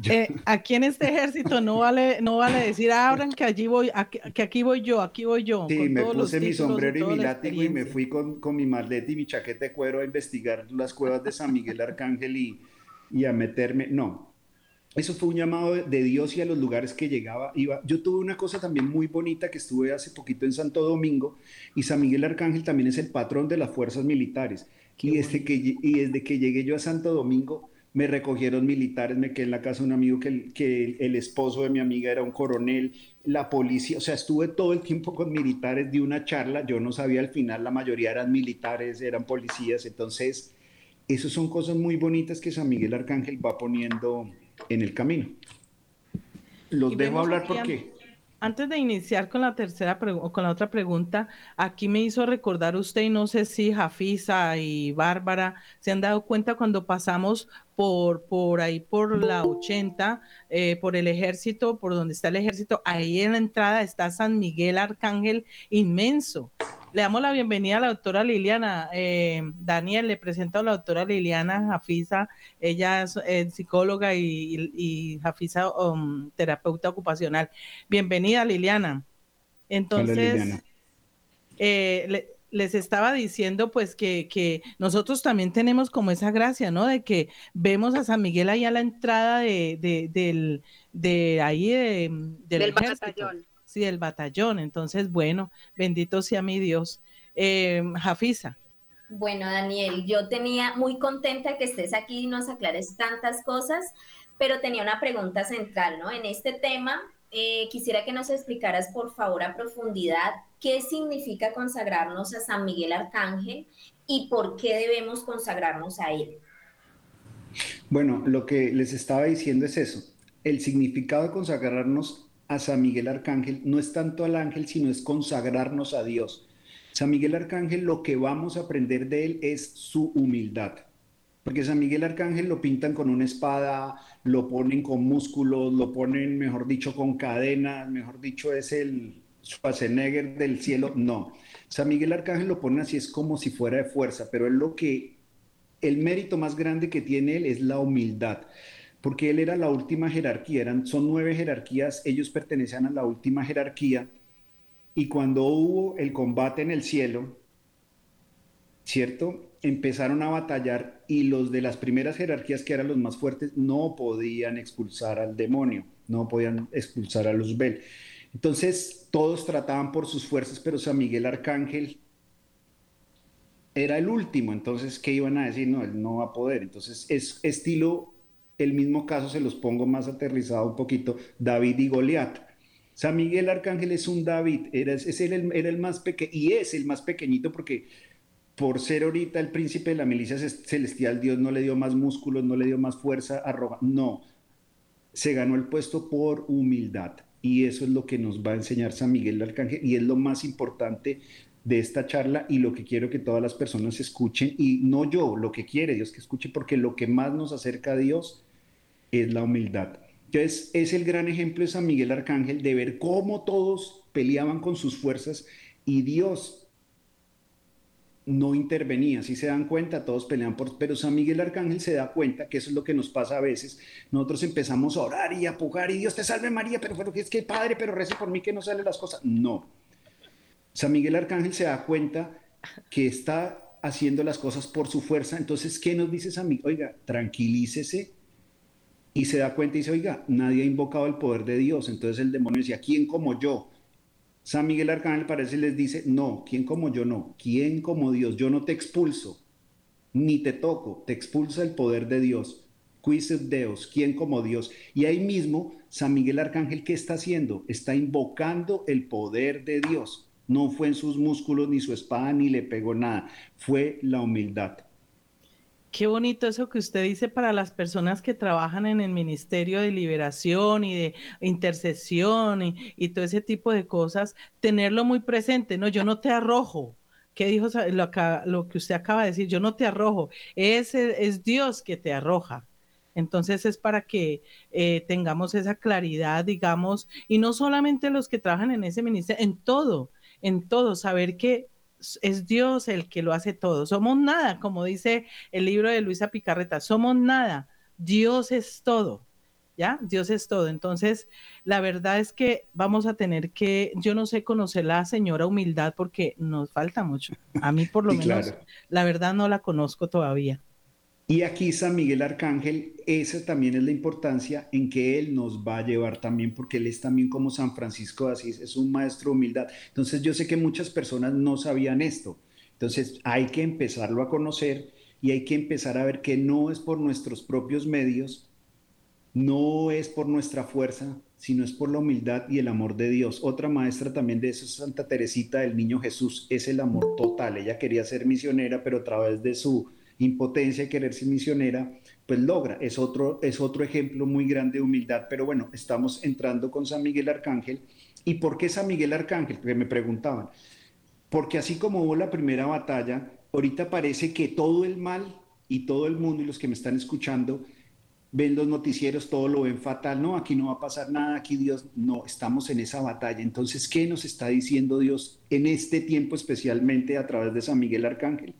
yo... Eh, aquí en este ejército no vale, no vale decir, abran que allí voy, aquí, que aquí voy yo, aquí voy yo. Sí, me puse mi sombrero y, y mi látigo y me fui con, con, mi maleta y mi chaqueta de cuero a investigar las cuevas de San Miguel Arcángel y, y a meterme, no. Eso fue un llamado de Dios y a los lugares que llegaba, iba. Yo tuve una cosa también muy bonita que estuve hace poquito en Santo Domingo y San Miguel Arcángel también es el patrón de las fuerzas militares. Y desde, que, y desde que llegué yo a Santo Domingo, me recogieron militares, me quedé en la casa de un amigo que, el, que el, el, esposo de mi amiga era un coronel, la policía, o sea, estuve todo el tiempo con militares de una charla, yo no sabía al final, la mayoría eran militares, eran policías, entonces, esas son cosas muy bonitas que San Miguel Arcángel va poniendo en el camino. Los dejo hablar porque... Antes de iniciar con la tercera o con la otra pregunta, aquí me hizo recordar usted, y no sé si Jafisa y Bárbara se han dado cuenta cuando pasamos por, por ahí, por la 80, eh, por el ejército, por donde está el ejército, ahí en la entrada está San Miguel Arcángel inmenso. Le damos la bienvenida a la doctora Liliana. Eh, Daniel, le presento a la doctora Liliana Jafisa. Ella es eh, psicóloga y, y, y Jafisa, um, terapeuta ocupacional. Bienvenida, Liliana. Entonces, Hola, Liliana. Eh, le, les estaba diciendo pues que, que, nosotros también tenemos como esa gracia, ¿no? De que vemos a San Miguel ahí a la entrada de, de, del, de ahí de, del, del batallón. Sí, el batallón. Entonces, bueno, bendito sea mi Dios. Eh, Jafisa. Bueno, Daniel, yo tenía muy contenta que estés aquí y nos aclares tantas cosas, pero tenía una pregunta central, ¿no? En este tema, eh, quisiera que nos explicaras, por favor, a profundidad, qué significa consagrarnos a San Miguel Arcángel y por qué debemos consagrarnos a él. Bueno, lo que les estaba diciendo es eso. El significado de consagrarnos a San Miguel Arcángel no es tanto al ángel, sino es consagrarnos a Dios. San Miguel Arcángel lo que vamos a aprender de él es su humildad. Porque San Miguel Arcángel lo pintan con una espada, lo ponen con músculos, lo ponen, mejor dicho, con cadenas, mejor dicho, es el Schwarzenegger del cielo. No. San Miguel Arcángel lo ponen así, es como si fuera de fuerza, pero es lo que, el mérito más grande que tiene él es la humildad porque él era la última jerarquía, eran, son nueve jerarquías, ellos pertenecían a la última jerarquía, y cuando hubo el combate en el cielo, ¿cierto? Empezaron a batallar y los de las primeras jerarquías, que eran los más fuertes, no podían expulsar al demonio, no podían expulsar a Luzbel. Entonces, todos trataban por sus fuerzas, pero San Miguel Arcángel era el último, entonces, ¿qué iban a decir? No, él no va a poder. Entonces, es estilo, el mismo caso se los pongo más aterrizado un poquito, David y Goliat. San Miguel Arcángel es un David, era, es el, era el más pequeño, y es el más pequeñito porque por ser ahorita el príncipe de la milicia celestial, Dios no le dio más músculos, no le dio más fuerza, arroga, no, se ganó el puesto por humildad. Y eso es lo que nos va a enseñar San Miguel Arcángel y es lo más importante de esta charla y lo que quiero que todas las personas escuchen y no yo, lo que quiere Dios que escuche porque lo que más nos acerca a Dios es la humildad. Entonces es el gran ejemplo de San Miguel Arcángel de ver cómo todos peleaban con sus fuerzas y Dios no intervenía. Si se dan cuenta, todos pelean por... Pero San Miguel Arcángel se da cuenta que eso es lo que nos pasa a veces. Nosotros empezamos a orar y a pujar y Dios te salve María, pero, pero es que Padre, pero rece por mí que no salen las cosas. No San Miguel Arcángel se da cuenta que está haciendo las cosas por su fuerza. Entonces, ¿qué nos dice San Miguel? Oiga, tranquilícese. Y se da cuenta y dice, oiga, nadie ha invocado el poder de Dios. Entonces el demonio decía, ¿quién como yo? San Miguel Arcángel parece les dice, no, ¿quién como yo no? ¿Quién como Dios? Yo no te expulso, ni te toco, te expulsa el poder de Dios. Quis Deus, ¿quién como Dios? Y ahí mismo, San Miguel Arcángel, ¿qué está haciendo? Está invocando el poder de Dios. No fue en sus músculos ni su espada ni le pegó nada, fue la humildad. Qué bonito eso que usted dice para las personas que trabajan en el Ministerio de Liberación y de Intercesión y, todo ese tipo de cosas, tenerlo muy presente. No, yo no te arrojo. ¿Qué dijo lo, que usted acaba de decir? Yo no te arrojo. Es, es Dios que te arroja. Entonces es para que eh, tengamos esa claridad, digamos, y no solamente los que trabajan en ese ministerio, en todo en todo, saber que es Dios el que lo hace todo. Somos nada, como dice el libro de Luisa Picarreta, somos nada, Dios es todo. ¿Ya? Dios es todo. Entonces, la verdad es que vamos a tener que, yo no sé conocer la señora humildad porque nos falta mucho. A mí por lo menos, la verdad no la conozco todavía. Y aquí San Miguel Arcángel, esa también es la importancia en que él nos va a llevar también, porque él es también como San Francisco de Asís, es un maestro de humildad. Entonces yo sé que muchas personas no sabían esto. Entonces hay que empezarlo a conocer y hay que empezar a ver que no es por nuestros propios medios, no es por nuestra fuerza, sino es por la humildad y el amor de Dios. Otra maestra también de eso es Santa Teresita del Niño Jesús, es el amor total. Ella quería ser misionera, pero a través de su impotencia y querer ser misionera, pues logra. Es otro, es otro ejemplo muy grande de humildad. Pero bueno, estamos entrando con San Miguel Arcángel. ¿Y por qué San Miguel Arcángel? Porque me preguntaban. Porque así como hubo la primera batalla, ahorita parece que todo el mal y todo el mundo y los que me están escuchando ven los noticieros, todo lo ven fatal, no, aquí no va a pasar nada, aquí Dios, no, estamos en esa batalla. Entonces, ¿qué nos está diciendo Dios en este tiempo especialmente a través de San Miguel Arcángel?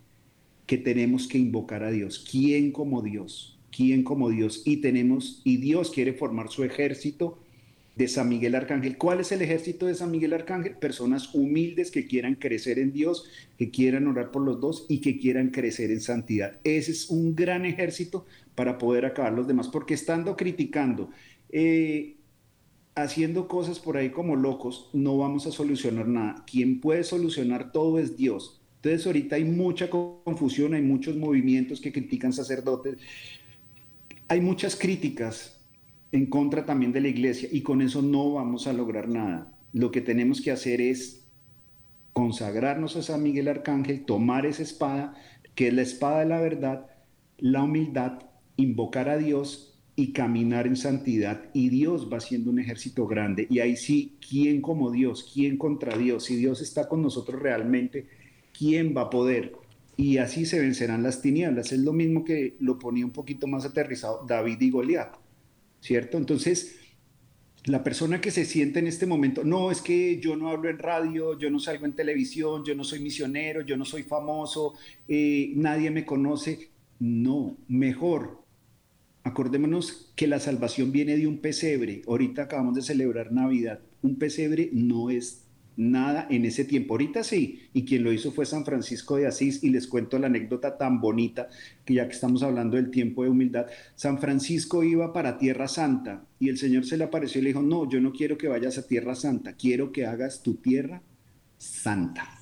Que tenemos que invocar a Dios. ¿Quién como Dios? ¿Quién como Dios? Y tenemos, y Dios quiere formar su ejército de San Miguel Arcángel. ¿Cuál es el ejército de San Miguel Arcángel? Personas humildes que quieran crecer en Dios, que quieran orar por los dos y que quieran crecer en santidad. Ese es un gran ejército para poder acabar los demás, porque estando criticando, eh, haciendo cosas por ahí como locos, no vamos a solucionar nada. Quien puede solucionar todo es Dios. Entonces ahorita hay mucha confusión, hay muchos movimientos que critican sacerdotes, hay muchas críticas en contra también de la iglesia y con eso no vamos a lograr nada. Lo que tenemos que hacer es consagrarnos a San Miguel Arcángel, tomar esa espada, que es la espada de la verdad, la humildad, invocar a Dios y caminar en santidad. Y Dios va siendo un ejército grande. Y ahí sí, ¿quién como Dios? ¿Quién contra Dios? Si Dios está con nosotros realmente, ¿quién va a poder? Y así se vencerán las tinieblas. Es lo mismo que lo ponía un poquito más aterrizado David y Goliat, ¿cierto? Entonces, la persona que se siente en este momento, no, es que yo no hablo en radio, yo no salgo en televisión, yo no soy misionero, yo no soy famoso, eh, nadie me conoce. No, mejor. Acordémonos que la salvación viene de un pesebre. Ahorita acabamos de celebrar Navidad. Un pesebre no es nada en ese tiempo. Ahorita sí, y quien lo hizo fue San Francisco de Asís, y les cuento la anécdota tan bonita, que ya que estamos hablando del tiempo de humildad, San Francisco iba para Tierra Santa, y el Señor se le apareció y le dijo, no, yo no quiero que vayas a Tierra Santa, quiero que hagas tu tierra santa.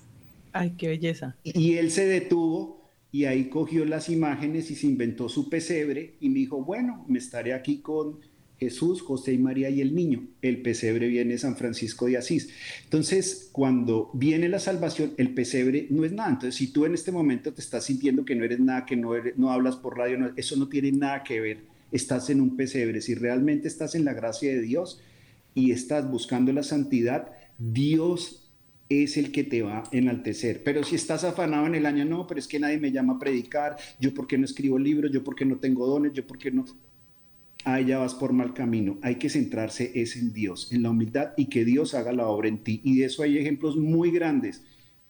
Ay, qué belleza. Y él se detuvo y ahí cogió las imágenes y se inventó su pesebre y me dijo, bueno, me estaré aquí con Jesús, José y María y el niño. El pesebre viene San Francisco de Asís. Entonces, cuando viene la salvación, el pesebre no es nada. Entonces, si tú en este momento te estás sintiendo que no eres nada, que no, no hablas por radio, eso no tiene nada que ver. Estás en un pesebre. Si realmente estás en la gracia de Dios y estás buscando la santidad, Dios es el que te va a enaltecer. Pero si estás afanado en el año, no, pero es que nadie me llama a predicar, yo porque no escribo libros, yo porque no tengo dones, yo porque no... Ahí ya vas por mal camino. Hay que centrarse es en Dios, en la humildad y que Dios haga la obra en ti. Y de eso hay ejemplos muy grandes.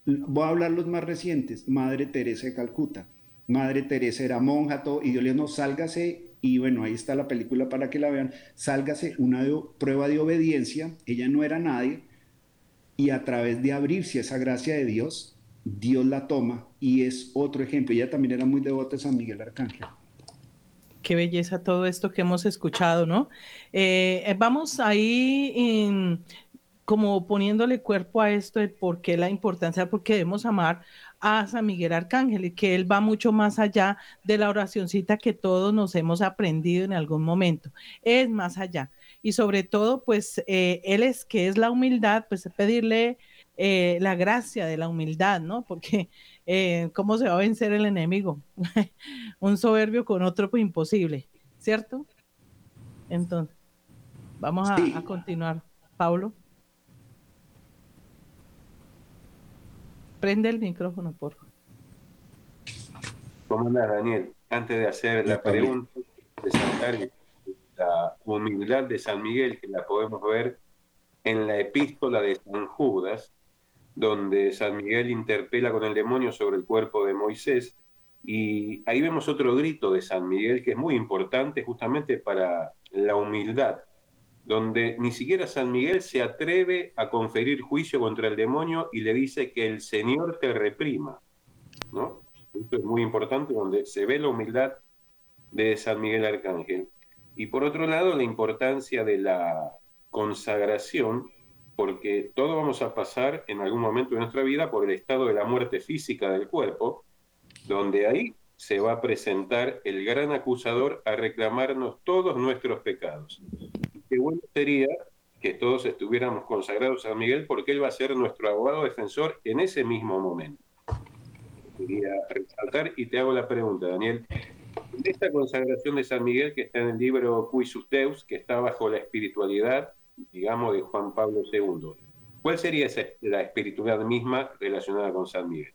Voy a hablar los más recientes. Madre Teresa de Calcuta. Madre Teresa era monja, todo, y Dios le dijo, no, sálgase, y bueno, ahí está la película para que la vean, sálgase una prueba de obediencia, ella no era nadie, y a través de abrirse esa gracia de Dios, Dios la toma y es otro ejemplo. Ella también era muy devota de San Miguel Arcángel. Qué belleza todo esto que hemos escuchado, ¿no? Eh, eh, vamos ahí como poniéndole cuerpo a esto de por qué la importancia, porque debemos amar a San Miguel Arcángel y que él va mucho más allá de la oracioncita que todos nos hemos aprendido en algún momento. Es más allá y sobre todo, pues eh, él es que es la humildad, pues pedirle eh, la gracia de la humildad, ¿no? Porque eh, ¿cómo se va a vencer el enemigo? Un soberbio con otro, pues imposible, ¿cierto? Entonces, vamos a, continuar. Pablo. Prende el micrófono, por favor. ¿Cómo anda, Daniel? Antes de hacer la pregunta, de la humildad de San Miguel, que la podemos ver en la epístola de San Judas, donde San Miguel interpela con el demonio sobre el cuerpo de Moisés. Y ahí vemos otro grito de San Miguel que es muy importante justamente para la humildad, donde ni siquiera San Miguel se atreve a conferir juicio contra el demonio y le dice que el Señor te reprima. ¿no? Esto es muy importante, donde se ve la humildad de San Miguel Arcángel. Y por otro lado, la importancia de la consagración, porque todos vamos a pasar en algún momento de nuestra vida por el estado de la muerte física del cuerpo, donde ahí se va a presentar el gran acusador a reclamarnos todos nuestros pecados. qué bueno sería que todos estuviéramos consagrados a Miguel porque él va a ser nuestro abogado defensor en ese mismo momento. Quería resaltar y te hago la pregunta, Daniel esta consagración de San Miguel que está en el libro Cuisus Deus, que está bajo la espiritualidad, digamos, de Juan Pablo II. ¿Cuál sería esa, la espiritualidad misma relacionada con San Miguel?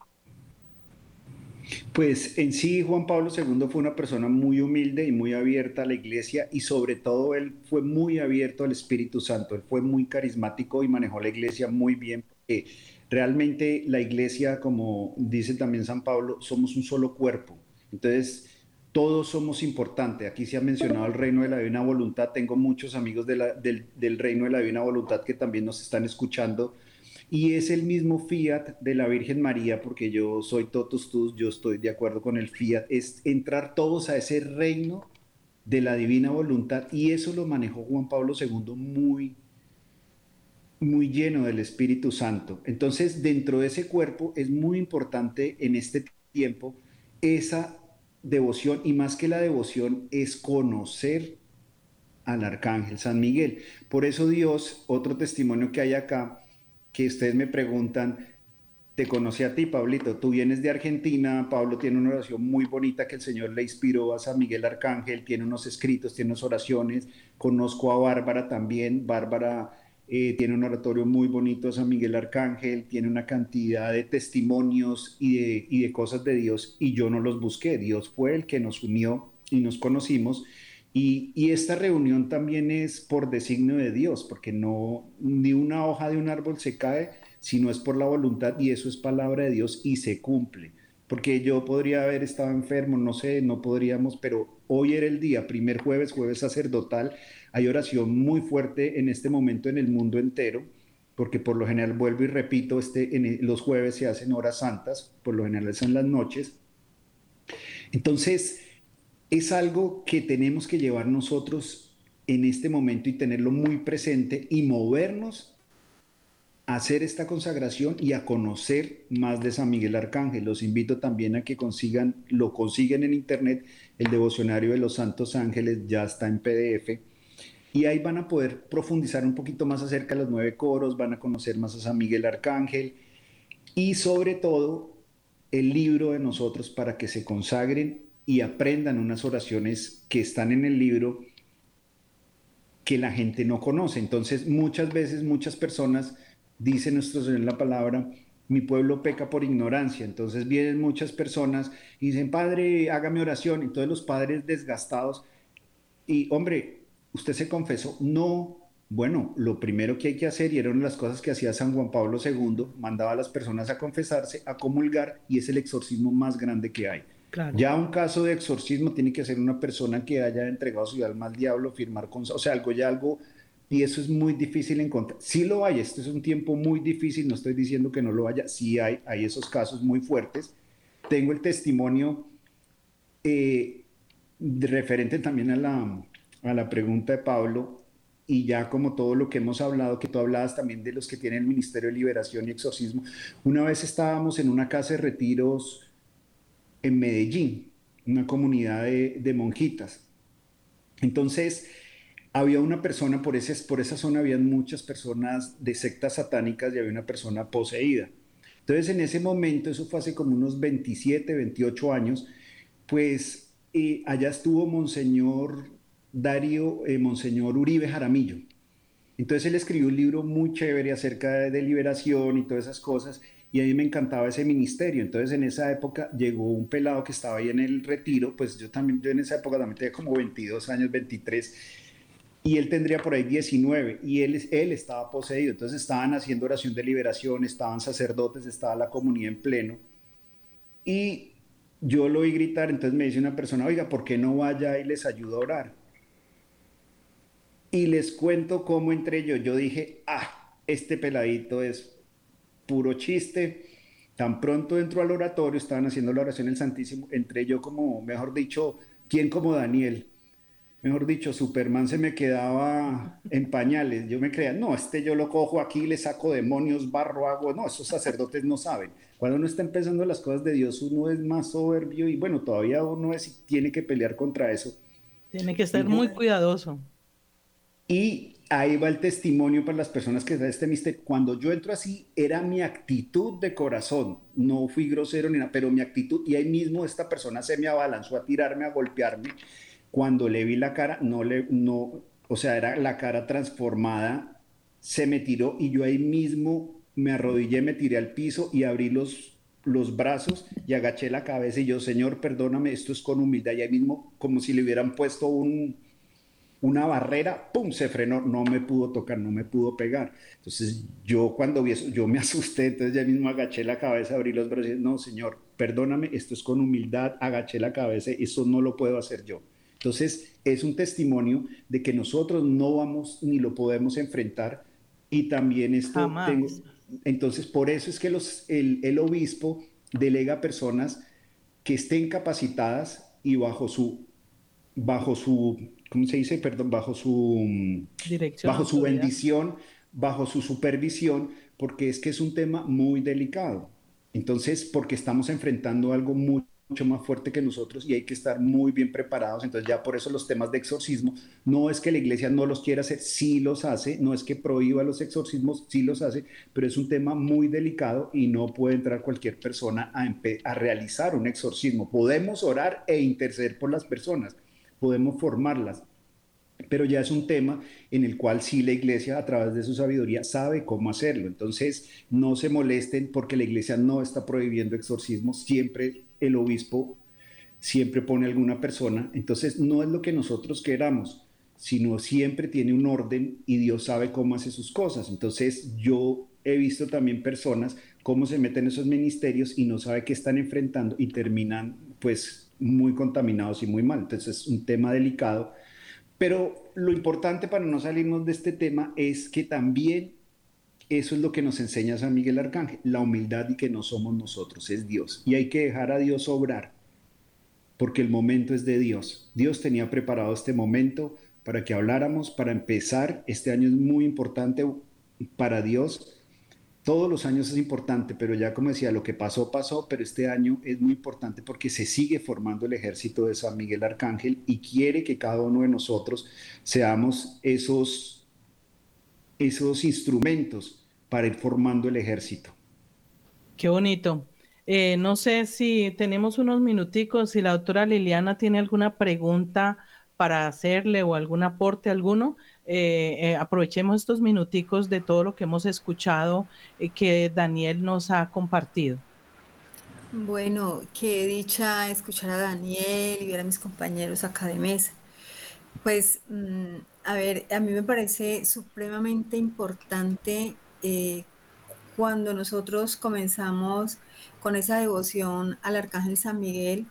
Pues en sí Juan Pablo II fue una persona muy humilde y muy abierta a la iglesia y sobre todo él fue muy abierto al Espíritu Santo, él fue muy carismático y manejó la iglesia muy bien. realmente la iglesia, como dice también San Pablo, somos un solo cuerpo. Entonces, todos somos importantes. Aquí se ha mencionado el reino de la divina voluntad. Tengo muchos amigos del, reino de la divina voluntad que también nos están escuchando. Y es el mismo fiat de la Virgen María, porque yo soy totus tus, yo estoy de acuerdo con el fiat, es entrar todos a ese reino de la divina voluntad. Y eso lo manejó Juan Pablo II muy, muy lleno del Espíritu Santo. Entonces, dentro de ese cuerpo es muy importante en este tiempo esa devoción y más que la devoción es conocer al arcángel San Miguel. Por eso Dios, otro testimonio que hay acá, que ustedes me preguntan, te conocí a ti, Pablito, tú vienes de Argentina, Pablo tiene una oración muy bonita que el Señor le inspiró a San Miguel Arcángel, tiene unos escritos, tiene unas oraciones, conozco a Bárbara también, Bárbara eh, tiene un oratorio muy bonito San Miguel Arcángel, tiene una cantidad de testimonios y de, y de cosas de Dios y yo no los busqué, Dios fue el que nos unió y nos conocimos. Y, y, esta reunión también es por designio de Dios, porque no ni una hoja de un árbol se cae, sino es por la voluntad y eso es palabra de Dios y se cumple. Porque yo podría haber estado enfermo, no sé, no podríamos, pero hoy era el día, primer jueves, jueves sacerdotal, hay oración muy fuerte en este momento en el mundo entero, porque por lo general, vuelvo y repito, este, en los jueves se hacen horas santas, por lo general son las noches. Entonces, es algo que tenemos que llevar nosotros en este momento y tenerlo muy presente y movernos hacer esta consagración y a conocer más de San Miguel Arcángel. Los invito también a que consigan, lo consiguen en internet, el devocionario de los Santos Ángeles ya está en PDF. Y ahí van a poder profundizar un poquito más acerca de los nueve coros, van a conocer más a San Miguel Arcángel y sobre todo el libro de nosotros para que se consagren y aprendan unas oraciones que están en el libro que la gente no conoce. Entonces muchas veces muchas personas dice nuestro Señor en la palabra, mi pueblo peca por ignorancia. Entonces vienen muchas personas y dicen, Padre, hágame oración. Y todos los padres desgastados. Y hombre, usted se confesó. No, bueno, lo primero que hay que hacer, y eran las cosas que hacía San Juan Pablo II, mandaba a las personas a confesarse, a comulgar, y es el exorcismo más grande que hay. Ya un caso de exorcismo tiene que ser una persona que haya entregado su alma al diablo, firmar con, o sea, algo ya algo y eso es muy difícil encontrar. Sí lo hay, este es un tiempo muy difícil, no estoy diciendo que no lo haya, sí hay, hay esos casos muy fuertes. Tengo el testimonio eh, referente también a la, a la pregunta de Pablo, y ya como todo lo que hemos hablado, que tú hablabas también de los que tienen el Ministerio de Liberación y Exorcismo, una vez estábamos en una casa de retiros en Medellín, una comunidad de, de monjitas. Entonces, había una persona, por, ese, por esa zona habían muchas personas de sectas satánicas y había una persona poseída. Entonces en ese momento, eso fue hace como unos 27, 28 años, pues eh, allá estuvo Monseñor Darío, eh, Monseñor Uribe Jaramillo. Entonces él escribió un libro muy chévere acerca de, liberación y todas esas cosas, y a mí me encantaba ese ministerio. Entonces en esa época llegó un pelado que estaba ahí en el retiro, pues yo también, yo en esa época también tenía como 22 años, 23, y él tendría por ahí 19 y él, él estaba poseído. Entonces estaban haciendo oración de liberación, estaban sacerdotes, estaba la comunidad en pleno. Y yo lo oí gritar, entonces me dice una persona, oiga, ¿por qué no vaya y les ayuda a orar? Y les cuento cómo entré yo. Yo dije, ah, este peladito es puro chiste. Tan pronto entró al oratorio, estaban haciendo la oración el Santísimo, entré yo como, mejor dicho, ¿quién como Daniel? Mejor dicho, Superman se me quedaba en pañales. Yo me creía, no, este yo lo cojo aquí, le saco demonios, barro, hago. No, esos sacerdotes no saben. Cuando uno está empezando las cosas de Dios, uno es más soberbio y bueno, todavía uno es, tiene que pelear contra eso. Tiene que ser muy cuidadoso. Y ahí va el testimonio para las personas que están este misterio. Cuando yo entro así, era mi actitud de corazón. No fui grosero ni nada, pero mi actitud. Y ahí mismo esta persona se me abalanzó a tirarme, a golpearme. Cuando le vi la cara, no le, no, o sea, era la cara transformada, se me tiró y yo ahí mismo me arrodillé, me tiré al piso y abrí los, los brazos y agaché la cabeza y yo, Señor, perdóname, esto es con humildad. Y ahí mismo, como si le hubieran puesto un, una barrera, ¡pum!, se frenó, no me pudo tocar, no me pudo pegar. Entonces yo cuando vi eso, yo me asusté, entonces ya mismo agaché la cabeza, abrí los brazos y no, Señor, perdóname, esto es con humildad, agaché la cabeza, eso no lo puedo hacer yo. Entonces, es un testimonio de que nosotros no vamos ni lo podemos enfrentar y también esto... entonces, por eso es que los, el, obispo delega personas que estén capacitadas y bajo su, bajo su, ¿cómo se dice? Perdón, bajo su, Dirección bajo su bendición, bajo su supervisión, porque es que es un tema muy delicado. Entonces, porque estamos enfrentando algo muy mucho más fuerte que nosotros y hay que estar muy bien preparados. Entonces ya por eso los temas de exorcismo, no es que la iglesia no los quiera hacer, sí los hace, no es que prohíba los exorcismos, sí los hace, pero es un tema muy delicado y no puede entrar cualquier persona a, a realizar un exorcismo. Podemos orar e interceder por las personas, podemos formarlas, pero ya es un tema en el cual sí la iglesia a través de su sabiduría sabe cómo hacerlo. Entonces, no se molesten porque la iglesia no está prohibiendo exorcismos, siempre el obispo siempre pone alguna persona, entonces no es lo que nosotros queramos, sino siempre tiene un orden y Dios sabe cómo hace sus cosas. Entonces yo he visto también personas cómo se meten en esos ministerios y no sabe qué están enfrentando y terminan pues muy contaminados y muy mal. Entonces es un tema delicado. Pero lo importante para no salirnos de este tema es que también eso es lo que nos enseña San Miguel Arcángel, la humildad y que no somos nosotros, es Dios. Y hay que dejar a Dios obrar, porque el momento es de Dios. Dios tenía preparado este momento para que habláramos, para empezar. Este año es muy importante para Dios, todos los años es importante, pero ya como decía, lo que pasó, pasó, pero este año es muy importante porque se sigue formando el ejército de San Miguel Arcángel y quiere que cada uno de nosotros seamos esos, esos instrumentos para ir formando el ejército. Qué bonito. Eh, no sé si tenemos unos minuticos, si la doctora Liliana tiene alguna pregunta para hacerle o algún aporte alguno. Eh, eh, aprovechemos estos minuticos de todo lo que hemos escuchado y que Daniel nos ha compartido. Bueno, qué dicha escuchar a Daniel y ver a mis compañeros acá de mesa. Pues, mm, a ver, a mí me parece supremamente importante cuando nosotros comenzamos con esa devoción al Arcángel San Miguel,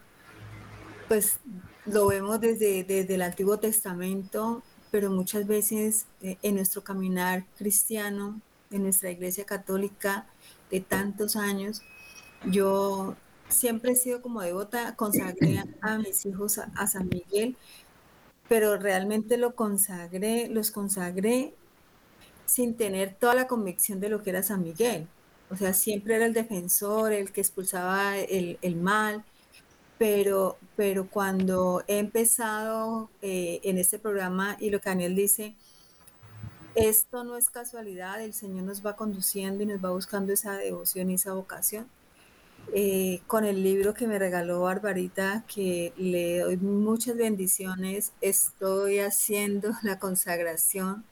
pues lo vemos desde, desde el Antiguo Testamento, pero muchas veces eh, en nuestro caminar cristiano, en nuestra iglesia católica de tantos años, yo siempre he sido como devota, consagré a mis hijos a San Miguel, pero realmente lo consagré, los consagré sin tener toda la convicción de lo que era San Miguel. O sea, siempre era el defensor, el que expulsaba el, mal, pero, pero cuando he empezado eh, en este programa y lo que Daniel dice, esto no es casualidad, el Señor nos va conduciendo y nos va buscando esa devoción y esa vocación. Eh, con el libro que me regaló Barbarita, que le doy muchas bendiciones, estoy haciendo la consagración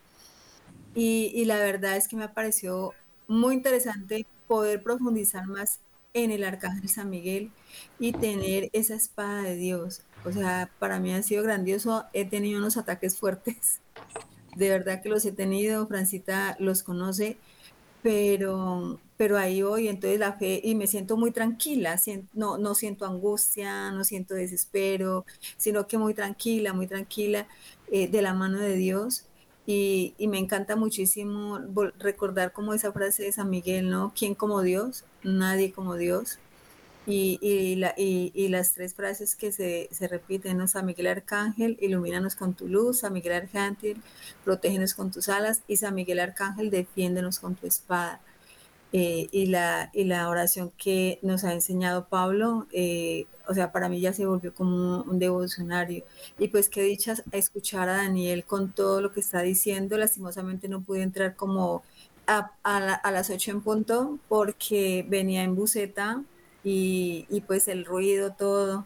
y, la verdad es que me pareció muy interesante poder profundizar más en el Arcángel San Miguel y tener esa espada de Dios. O sea, para mí ha sido grandioso. He tenido unos ataques fuertes. De verdad que los he tenido. Francita los conoce. Pero, pero ahí voy, entonces la fe, y me siento muy tranquila, no, no siento angustia, no siento desespero, sino que muy tranquila, muy tranquila eh, de la mano de Dios y, me encanta muchísimo recordar como esa frase de San Miguel, ¿no? ¿Quién como Dios? Nadie como Dios. Y, y, la, y, las tres frases que se, se, repiten, ¿no? San Miguel Arcángel, ilumínanos con tu luz, San Miguel Arcángel, protégenos con tus alas, y San Miguel Arcángel, defiéndenos con tu espada. Eh, y, la, y la oración que nos ha enseñado Pablo, eh, o sea, para mí ya se volvió como un, devocionario. Y pues qué dicha escuchar a Daniel con todo lo que está diciendo. Lastimosamente no pude entrar como a, a, las 8 en punto porque venía en buceta y, y pues el ruido, todo.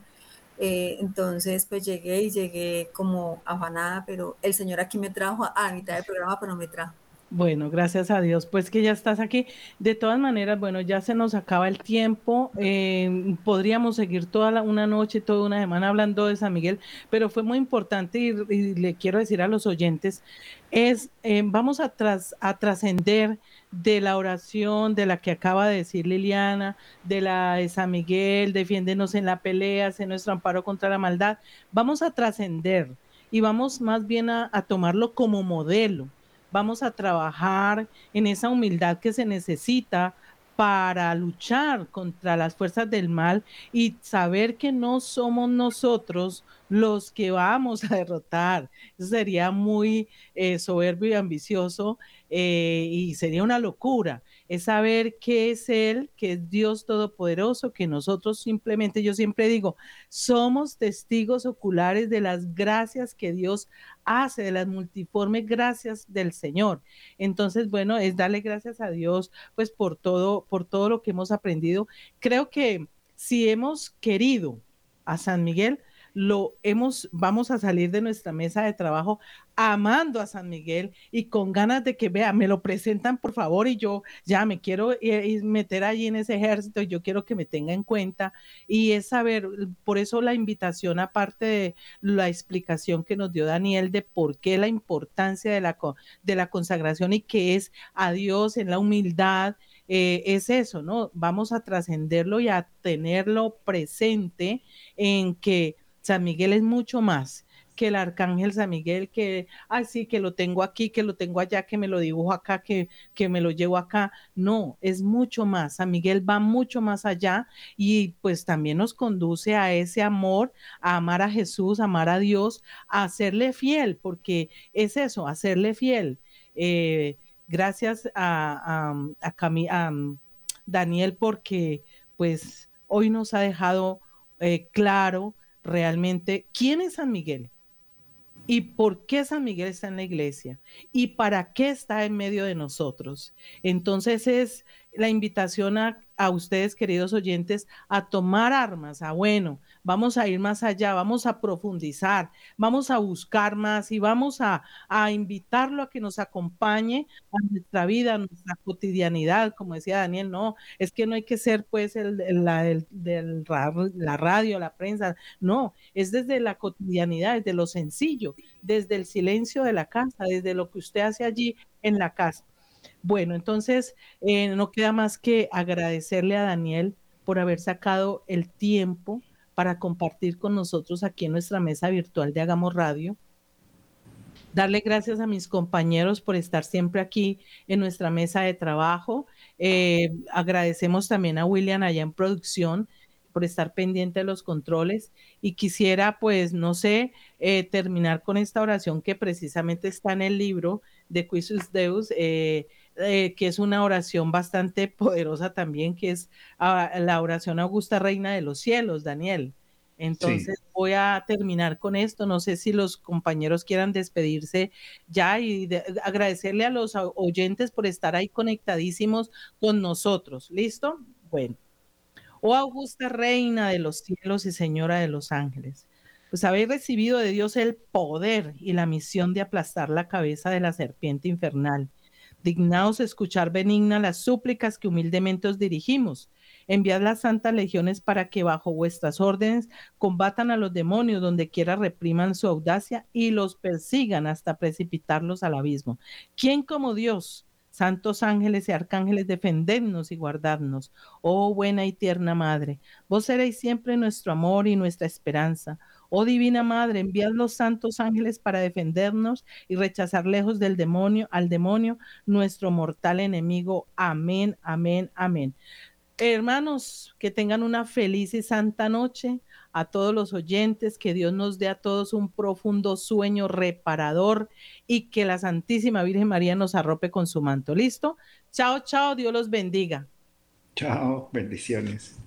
Eh, entonces pues llegué y llegué como afanada, pero el Señor aquí me trajo a, mitad del programa, pero me trajo. Bueno, gracias a Dios, pues que ya estás aquí. De todas maneras, bueno, ya se nos acaba el tiempo. Eh, podríamos seguir toda una noche, toda una semana hablando de San Miguel, pero fue muy importante y, le quiero decir a los oyentes, es, eh, vamos a, a trascender de la oración, de la que acaba de decir Liliana, de la de San Miguel, defiéndenos en la pelea, sé nuestro amparo contra la maldad. Vamos a trascender y vamos más bien a tomarlo como modelo vamos a trabajar en esa humildad que se necesita para luchar contra las fuerzas del mal y saber que no somos nosotros los que vamos a derrotar. Eso sería muy eh, soberbio y ambicioso eh, y sería una locura es saber que es Él, que es Dios Todopoderoso, que nosotros simplemente, yo siempre digo, somos testigos oculares de las gracias que Dios hace, de las multiformes gracias del Señor. Entonces, bueno, es darle gracias a Dios, pues por todo, por todo lo que hemos aprendido. Creo que si hemos querido a San Miguel, lo hemos, vamos a salir de nuestra mesa de trabajo amando a San Miguel y con ganas de que vea, me lo presentan por favor y yo ya me quiero meter allí en ese ejército, yo quiero que me tenga en cuenta y es saber, por eso la invitación aparte de la explicación que nos dio Daniel de por qué la importancia de la, de la consagración y que es a Dios en la humildad, eh, es eso, ¿no? Vamos a trascenderlo y a tenerlo presente en que San Miguel es mucho más que el arcángel San Miguel, que, así que lo tengo aquí, que lo tengo allá, que me lo dibujo acá, que, que me lo llevo acá. No, es mucho más. San Miguel va mucho más allá y pues también nos conduce a ese amor, a amar a Jesús, a amar a Dios, a hacerle fiel, porque es eso, hacerle fiel. Eh, gracias a, Daniel porque pues hoy nos ha dejado eh, claro realmente quién es San Miguel y por qué San Miguel está en la iglesia y para qué está en medio de nosotros. Entonces es la invitación a, a ustedes, queridos oyentes, a tomar armas, a bueno, vamos a ir más allá, vamos a profundizar, vamos a buscar más y vamos a, invitarlo a que nos acompañe a nuestra vida, a nuestra cotidianidad, como decía Daniel, no, es que no hay que ser pues el, la, la radio, la prensa, no, es desde la cotidianidad, desde lo sencillo, desde el silencio de la casa, desde lo que usted hace allí en la casa. Bueno, entonces eh, no queda más que agradecerle a Daniel por haber sacado el tiempo para compartir con nosotros aquí en nuestra mesa virtual de Hagamos Radio. Darle gracias a mis compañeros por estar siempre aquí en nuestra mesa de trabajo. Eh, agradecemos también a William allá en producción por estar pendiente de los controles y quisiera pues no sé eh, terminar con esta oración que precisamente está en el libro de Quisus Deus eh, eh, que es una oración bastante poderosa también, que es ah, la oración Augusta Reina de los Cielos, Daniel. Entonces voy a terminar con esto. No sé si los compañeros quieran despedirse ya y agradecerle a los oyentes por estar ahí conectadísimos con nosotros. ¿Listo? Bueno. Oh Augusta Reina de los cielos y Señora de los ángeles, pues habéis recibido de Dios el poder y la misión de aplastar la cabeza de la serpiente infernal Dignaos escuchar benigna las súplicas que humildemente os dirigimos. Enviad las santas legiones para que bajo vuestras órdenes combatan a los demonios donde quiera repriman su audacia y los persigan hasta precipitarlos al abismo. ¿Quién como Dios? Santos ángeles y arcángeles, defendednos y guardadnos. Oh buena y tierna Madre, vos seréis siempre nuestro amor y nuestra esperanza. Oh Divina Madre, enviad los santos ángeles para defendernos y rechazar lejos del demonio, al demonio, nuestro mortal enemigo. Amén, amén, amén. Hermanos, que tengan una feliz y santa noche. A todos los oyentes, que Dios nos dé a todos un profundo sueño reparador y que la Santísima Virgen María nos arrope con su manto. ¿Listo? Chao, chao, Dios los bendiga. Chao, bendiciones.